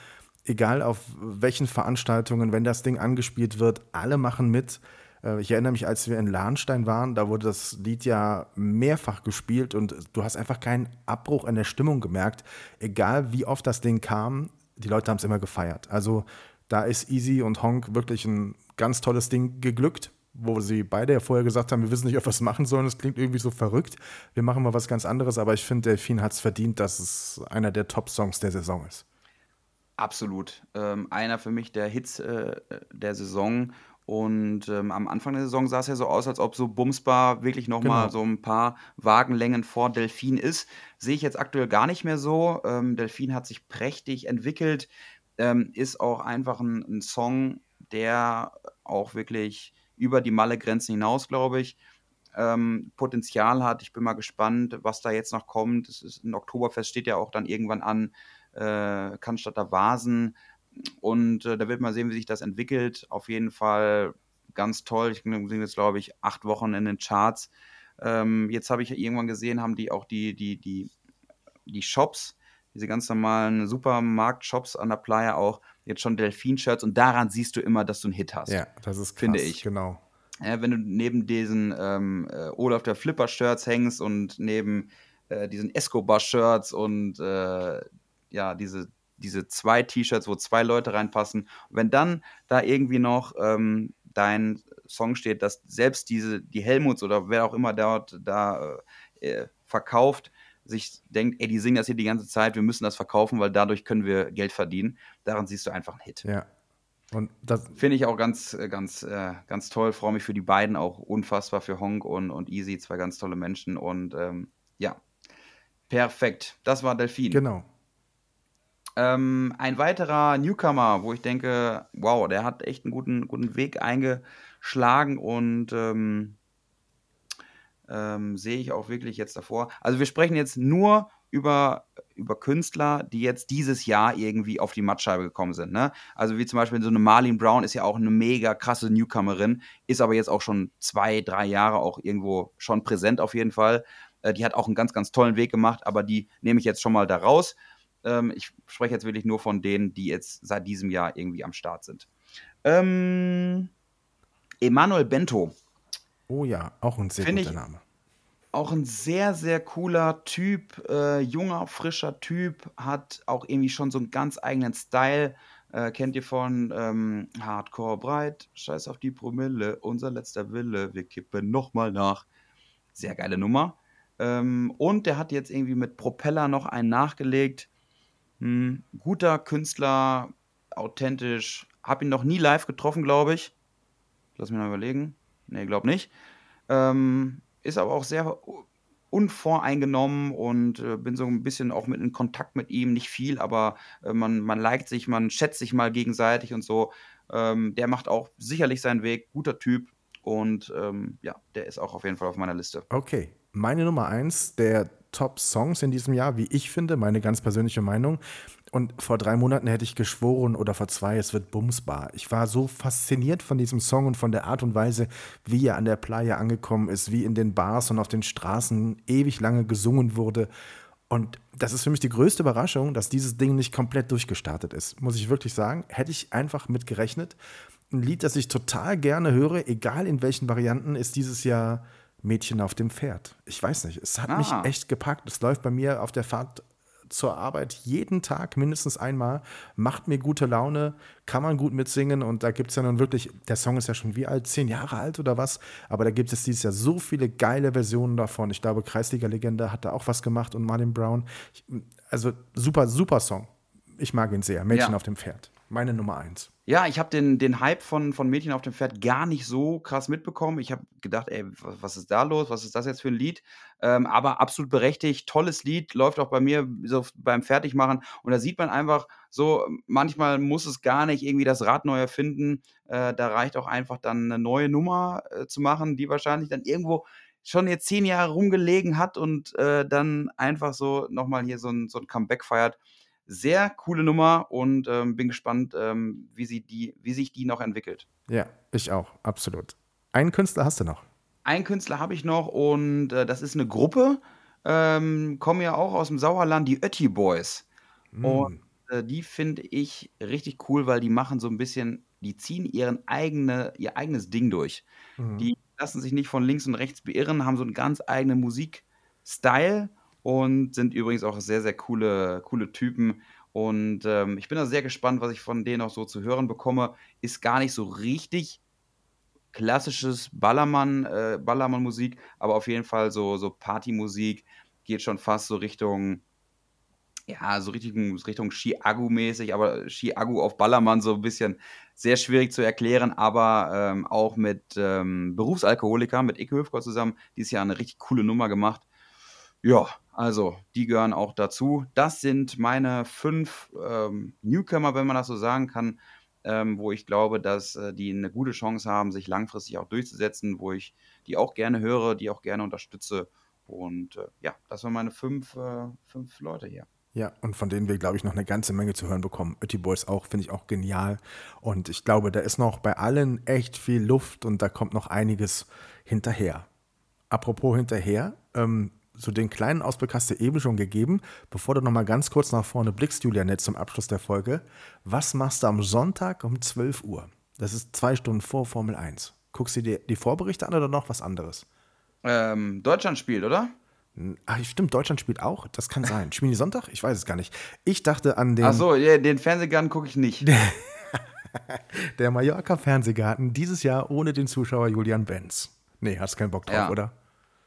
egal auf welchen Veranstaltungen, wenn das Ding angespielt wird, alle machen mit. Äh, ich erinnere mich, als wir in Lahnstein waren, da wurde das Lied ja mehrfach gespielt und du hast einfach keinen Abbruch in der Stimmung gemerkt. Egal wie oft das Ding kam, die Leute haben es immer gefeiert. Also da ist Easy und Honk wirklich ein ganz tolles Ding geglückt, wo sie beide ja vorher gesagt haben, wir wissen nicht, ob wir es machen sollen. Es klingt irgendwie so verrückt. Wir machen mal was ganz anderes, aber ich finde, Delfin hat es verdient, dass es einer der Top-Songs der Saison ist. Absolut. Ähm, einer für mich der Hits äh, der Saison. Und ähm, am Anfang der Saison sah es ja so aus, als ob so Bumsbar wirklich nochmal genau. so ein paar Wagenlängen vor Delfin ist. Sehe ich jetzt aktuell gar nicht mehr so. Ähm, Delfin hat sich prächtig entwickelt, ähm, ist auch einfach ein, ein, Song, der auch wirklich über die Malle-Grenzen hinaus, glaube ich, ähm, Potenzial hat. Ich bin mal gespannt, was da jetzt noch kommt. Es ist ein Oktoberfest steht ja auch dann irgendwann an, äh, Cannstatter Vasen. Und äh, da wird man sehen, wie sich das entwickelt. Auf jeden Fall ganz toll. Ich bin jetzt, glaube ich, acht Wochen in den Charts. Ähm, jetzt habe ich irgendwann gesehen, haben die auch die, die, die, die Shops, diese ganz normalen Supermarkt-Shops an der Playa auch jetzt schon Delfin-Shirts und daran siehst du immer, dass du einen Hit hast. Ja, das ist krass, finde ich. Genau. Ja, wenn du neben diesen ähm, äh, Olaf der Flipper-Shirts hängst und neben äh, diesen Escobar-Shirts und äh, ja, diese diese zwei T-Shirts, wo zwei Leute reinpassen. Und wenn dann da irgendwie noch ähm, dein Song steht, dass selbst diese, die Helmuts oder wer auch immer dort da äh, verkauft, sich denkt, ey, die singen das hier die ganze Zeit, wir müssen das verkaufen, weil dadurch können wir Geld verdienen. Daran siehst du einfach einen Hit. Ja. Und das finde ich auch ganz, äh, ganz, äh, ganz toll. Freue mich für die beiden auch unfassbar für Honk und, und Easy, zwei ganz tolle Menschen. Und ähm, ja, perfekt. Das war Delfin. Genau. Ähm, ein weiterer Newcomer, wo ich denke, wow, der hat echt einen guten, guten Weg eingeschlagen und ähm, ähm, sehe ich auch wirklich jetzt davor. Also wir sprechen jetzt nur über, über Künstler, die jetzt dieses Jahr irgendwie auf die Mattscheibe gekommen sind. Ne? Also wie zum Beispiel so eine Marlene Brown ist ja auch eine mega krasse Newcomerin, ist aber jetzt auch schon zwei, drei Jahre auch irgendwo schon präsent auf jeden Fall. Äh, die hat auch einen ganz, ganz tollen Weg gemacht, aber die nehme ich jetzt schon mal da raus. Ähm, ich spreche jetzt wirklich nur von denen, die jetzt seit diesem Jahr irgendwie am Start sind. Ähm, Emanuel Bento. Oh ja, auch ein sehr guter Name. Auch ein sehr, sehr cooler Typ, äh, junger, frischer Typ, hat auch irgendwie schon so einen ganz eigenen Style. Äh, kennt ihr von ähm, Hardcore breit, Scheiß auf die Promille, unser letzter Wille, wir kippen nochmal nach. Sehr geile Nummer. Ähm, und der hat jetzt irgendwie mit Propeller noch einen nachgelegt. Hm, guter Künstler, authentisch. Hab ihn noch nie live getroffen, glaube ich. Lass mich mal überlegen. Nee, glaub nicht. Ähm, ist aber auch sehr unvoreingenommen und äh, bin so ein bisschen auch mit in Kontakt mit ihm. Nicht viel, aber äh, man, man liked sich, man schätzt sich mal gegenseitig und so. Ähm, der macht auch sicherlich seinen Weg. Guter Typ. Und ähm, ja, der ist auch auf jeden Fall auf meiner Liste. Okay. Meine Nummer eins, der Top-Songs in diesem Jahr, wie ich finde, meine ganz persönliche Meinung. Und vor drei Monaten hätte ich geschworen oder vor zwei, es wird Bumsbar. Ich war so fasziniert von diesem Song und von der Art und Weise, wie er an der Playa angekommen ist, wie in den Bars und auf den Straßen ewig lange gesungen wurde. Und das ist für mich die größte Überraschung, dass dieses Ding nicht komplett durchgestartet ist. Muss ich wirklich sagen. Hätte ich einfach mit gerechnet. Ein Lied, das ich total gerne höre, egal in welchen Varianten, ist dieses Jahr Mädchen auf dem Pferd. Ich weiß nicht, es hat ah. mich echt gepackt. Es läuft bei mir auf der Fahrt zur Arbeit jeden Tag mindestens einmal, macht mir gute Laune, kann man gut mitsingen und da gibt es ja nun wirklich, der Song ist ja schon wie alt, zehn Jahre alt oder was, aber da gibt es dieses Jahr so viele geile Versionen davon. Ich glaube, Kreisliga-Legende hat da auch was gemacht und Martin Brown. also super, super Song. Ich mag ihn sehr. Mädchen ja. auf dem Pferd. Meine Nummer eins. Ja, ich habe den, den Hype von, von Mädchen auf dem Pferd gar nicht so krass mitbekommen. Ich habe gedacht, ey, was ist da los? Was ist das jetzt für ein Lied? Ähm, aber absolut berechtigt, tolles Lied, läuft auch bei mir so beim Fertigmachen. Und da sieht man einfach so, manchmal muss es gar nicht irgendwie das Rad neu erfinden. Äh, da reicht auch einfach dann eine neue Nummer äh, zu machen, die wahrscheinlich dann irgendwo schon jetzt zehn Jahre rumgelegen hat und äh, dann einfach so nochmal hier so ein, so ein Comeback feiert. Sehr coole Nummer und ähm, bin gespannt, ähm, wie, sie die, wie sich die noch entwickelt. Ja, ich auch, absolut. Einen Künstler hast du noch. Einen Künstler habe ich noch und äh, das ist eine Gruppe, ähm, kommen ja auch aus dem Sauerland, die Ötti Boys. Mm. Und äh, die finde ich richtig cool, weil die machen so ein bisschen, die ziehen ihren eigene, ihr eigenes Ding durch. Mm. Die lassen sich nicht von links und rechts beirren, haben so einen ganz eigenen Musikstyle und sind übrigens auch sehr, sehr coole, coole Typen. Und ähm, ich bin da sehr gespannt, was ich von denen auch so zu hören bekomme. Ist gar nicht so richtig klassisches Ballermann, äh, Ballermann-Musik, aber auf jeden Fall so, so Partymusik, geht schon fast so Richtung, ja, so Richtung, Richtung Ski-Agu-mäßig, aber Ski-Agu auf Ballermann so ein bisschen sehr schwierig zu erklären, aber ähm, auch mit ähm, Berufsalkoholiker, mit Ike Höfgott zusammen, dieses Jahr eine richtig coole Nummer gemacht. Ja, also die gehören auch dazu. Das sind meine fünf ähm, Newcomer, wenn man das so sagen kann, ähm, wo ich glaube, dass äh, die eine gute Chance haben, sich langfristig auch durchzusetzen, wo ich die auch gerne höre, die auch gerne unterstütze. Und äh, ja, das waren meine fünf, äh, fünf Leute hier. Ja, und von denen wir, glaube ich, noch eine ganze Menge zu hören bekommen. Ötti Boys auch, finde ich auch genial. Und ich glaube, da ist noch bei allen echt viel Luft und da kommt noch einiges hinterher. Apropos hinterher, ähm, so den kleinen Ausblick hast du eben schon gegeben. Bevor du nochmal ganz kurz nach vorne blickst, Julian, jetzt zum Abschluss der Folge. Was machst du am Sonntag um 12 Uhr? Das ist zwei Stunden vor Formel 1. Guckst du dir die Vorberichte an oder noch was anderes? Ähm, Deutschland spielt, oder? Ach, stimmt, Deutschland spielt auch. Das kann sein. Spielen die Sonntag? Ich weiß es gar nicht. Ich dachte an den. Ach so, den Fernsehgarten gucke ich nicht. der Mallorca Fernsehgarten dieses Jahr ohne den Zuschauer Julian Benz. Nee, hast keinen Bock drauf, ja. oder?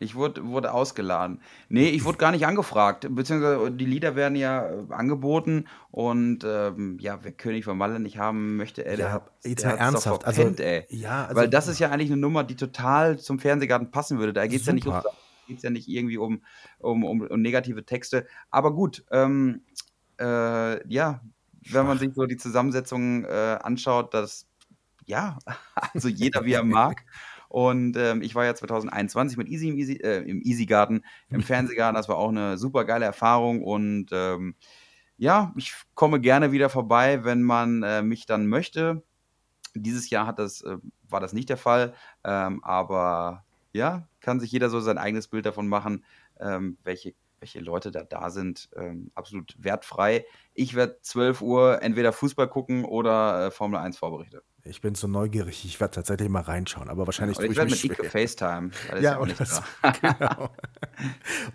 Ich wurde, wurde ausgeladen. Nee, ich wurde gar nicht angefragt. Beziehungsweise die Lieder werden ja äh, angeboten und ähm, ja, wer König von Malle nicht haben möchte, ey, ja, der hat jetzt mal ernsthaft. Verpennt, also, ey. Ja, also, Weil das ist ja eigentlich eine Nummer, die total zum Fernsehgarten passen würde. Da geht es ja nicht um geht ja nicht irgendwie um, um, um, um negative Texte. Aber gut, ähm, äh, ja, wenn man sich so die Zusammensetzung äh, anschaut, dass ja, also jeder wie er mag. Und ähm, ich war ja 2021 mit Easy im Easy, äh, im Easy Garden, im Fernsehgarten. Das war auch eine super geile Erfahrung. Und ähm, ja, ich komme gerne wieder vorbei, wenn man äh, mich dann möchte. Dieses Jahr hat das, äh, war das nicht der Fall. Ähm, aber ja, kann sich jeder so sein eigenes Bild davon machen, ähm, welche welche Leute da da sind, ähm, absolut wertfrei. Ich werde 12 Uhr entweder Fußball gucken oder äh, Formel 1 Vorberichte. Ich bin so neugierig, ich werde tatsächlich mal reinschauen, aber wahrscheinlich ja, ich, ich werde mit Ike FaceTime. Ja, oder das, genau.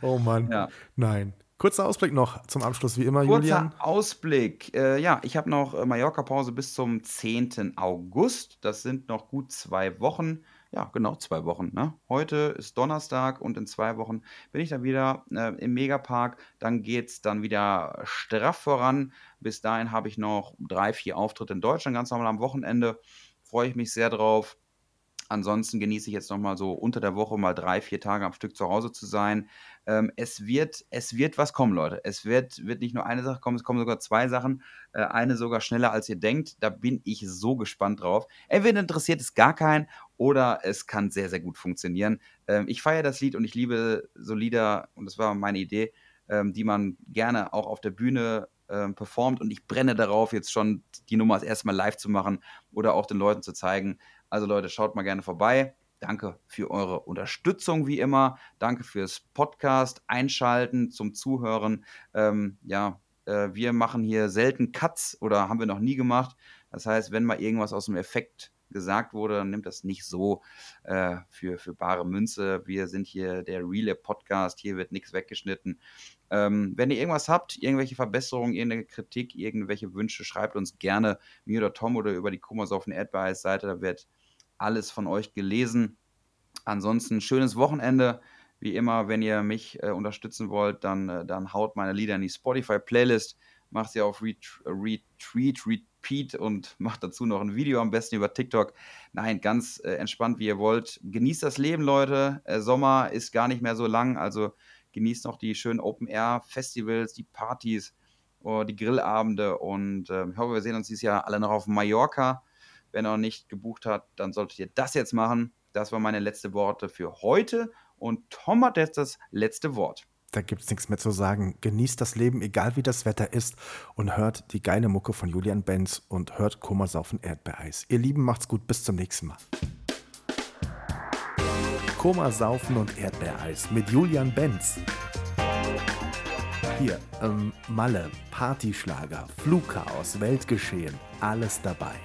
oh Mann, ja. nein. Kurzer Ausblick noch zum Abschluss, wie immer, Kurzer Julian. Kurzer Ausblick. Äh, ja, ich habe noch äh, Mallorca-Pause bis zum 10. August. Das sind noch gut zwei Wochen ja, genau zwei Wochen. Ne? Heute ist Donnerstag und in zwei Wochen bin ich dann wieder äh, im Megapark. Dann geht es dann wieder straff voran. Bis dahin habe ich noch drei, vier Auftritte in Deutschland, ganz normal am Wochenende. Freue ich mich sehr drauf. Ansonsten genieße ich jetzt noch mal so unter der Woche mal drei, vier Tage am Stück zu Hause zu sein. Ähm, es, wird, es wird was kommen, Leute. Es wird, wird nicht nur eine Sache kommen, es kommen sogar zwei Sachen. Äh, eine sogar schneller, als ihr denkt. Da bin ich so gespannt drauf. Entweder interessiert es gar keinen oder es kann sehr, sehr gut funktionieren. Ähm, ich feiere das Lied und ich liebe so Lieder, und das war meine Idee, ähm, die man gerne auch auf der Bühne ähm, performt. Und ich brenne darauf, jetzt schon die Nummer das erste Mal live zu machen oder auch den Leuten zu zeigen, also Leute, schaut mal gerne vorbei. Danke für eure Unterstützung wie immer. Danke fürs Podcast, Einschalten, zum Zuhören. Ähm, ja, äh, wir machen hier selten Cuts oder haben wir noch nie gemacht. Das heißt, wenn mal irgendwas aus dem Effekt gesagt wurde, dann nimmt das nicht so äh, für, für bare Münze. Wir sind hier der Relay Podcast, hier wird nichts weggeschnitten. Ähm, wenn ihr irgendwas habt, irgendwelche Verbesserungen, irgendeine Kritik, irgendwelche Wünsche, schreibt uns gerne mir oder Tom oder über die Kummersoffen Advice Seite, da wird alles von euch gelesen. Ansonsten schönes Wochenende. Wie immer, wenn ihr mich äh, unterstützen wollt, dann, äh, dann haut meine Lieder in die Spotify-Playlist, macht sie auf Retweet, Retreat, Repeat und macht dazu noch ein Video am besten über TikTok. Nein, ganz äh, entspannt, wie ihr wollt. Genießt das Leben, Leute. Äh, Sommer ist gar nicht mehr so lang, also genießt noch die schönen Open-Air-Festivals, die Partys, oh, die Grillabende und äh, ich hoffe, wir sehen uns dieses Jahr alle noch auf Mallorca. Wenn er noch nicht gebucht hat, dann solltet ihr das jetzt machen. Das waren meine letzten Worte für heute. Und Tom hat jetzt das letzte Wort. da gibt es nichts mehr zu sagen. Genießt das Leben, egal wie das Wetter ist und hört die geile Mucke von Julian Benz und hört Komasaufen Erdbeereis. Ihr Lieben, macht's gut, bis zum nächsten Mal. Komasaufen und Erdbeereis mit Julian Benz. Hier, ähm, Malle, Partyschlager, Flugchaos, Weltgeschehen, alles dabei.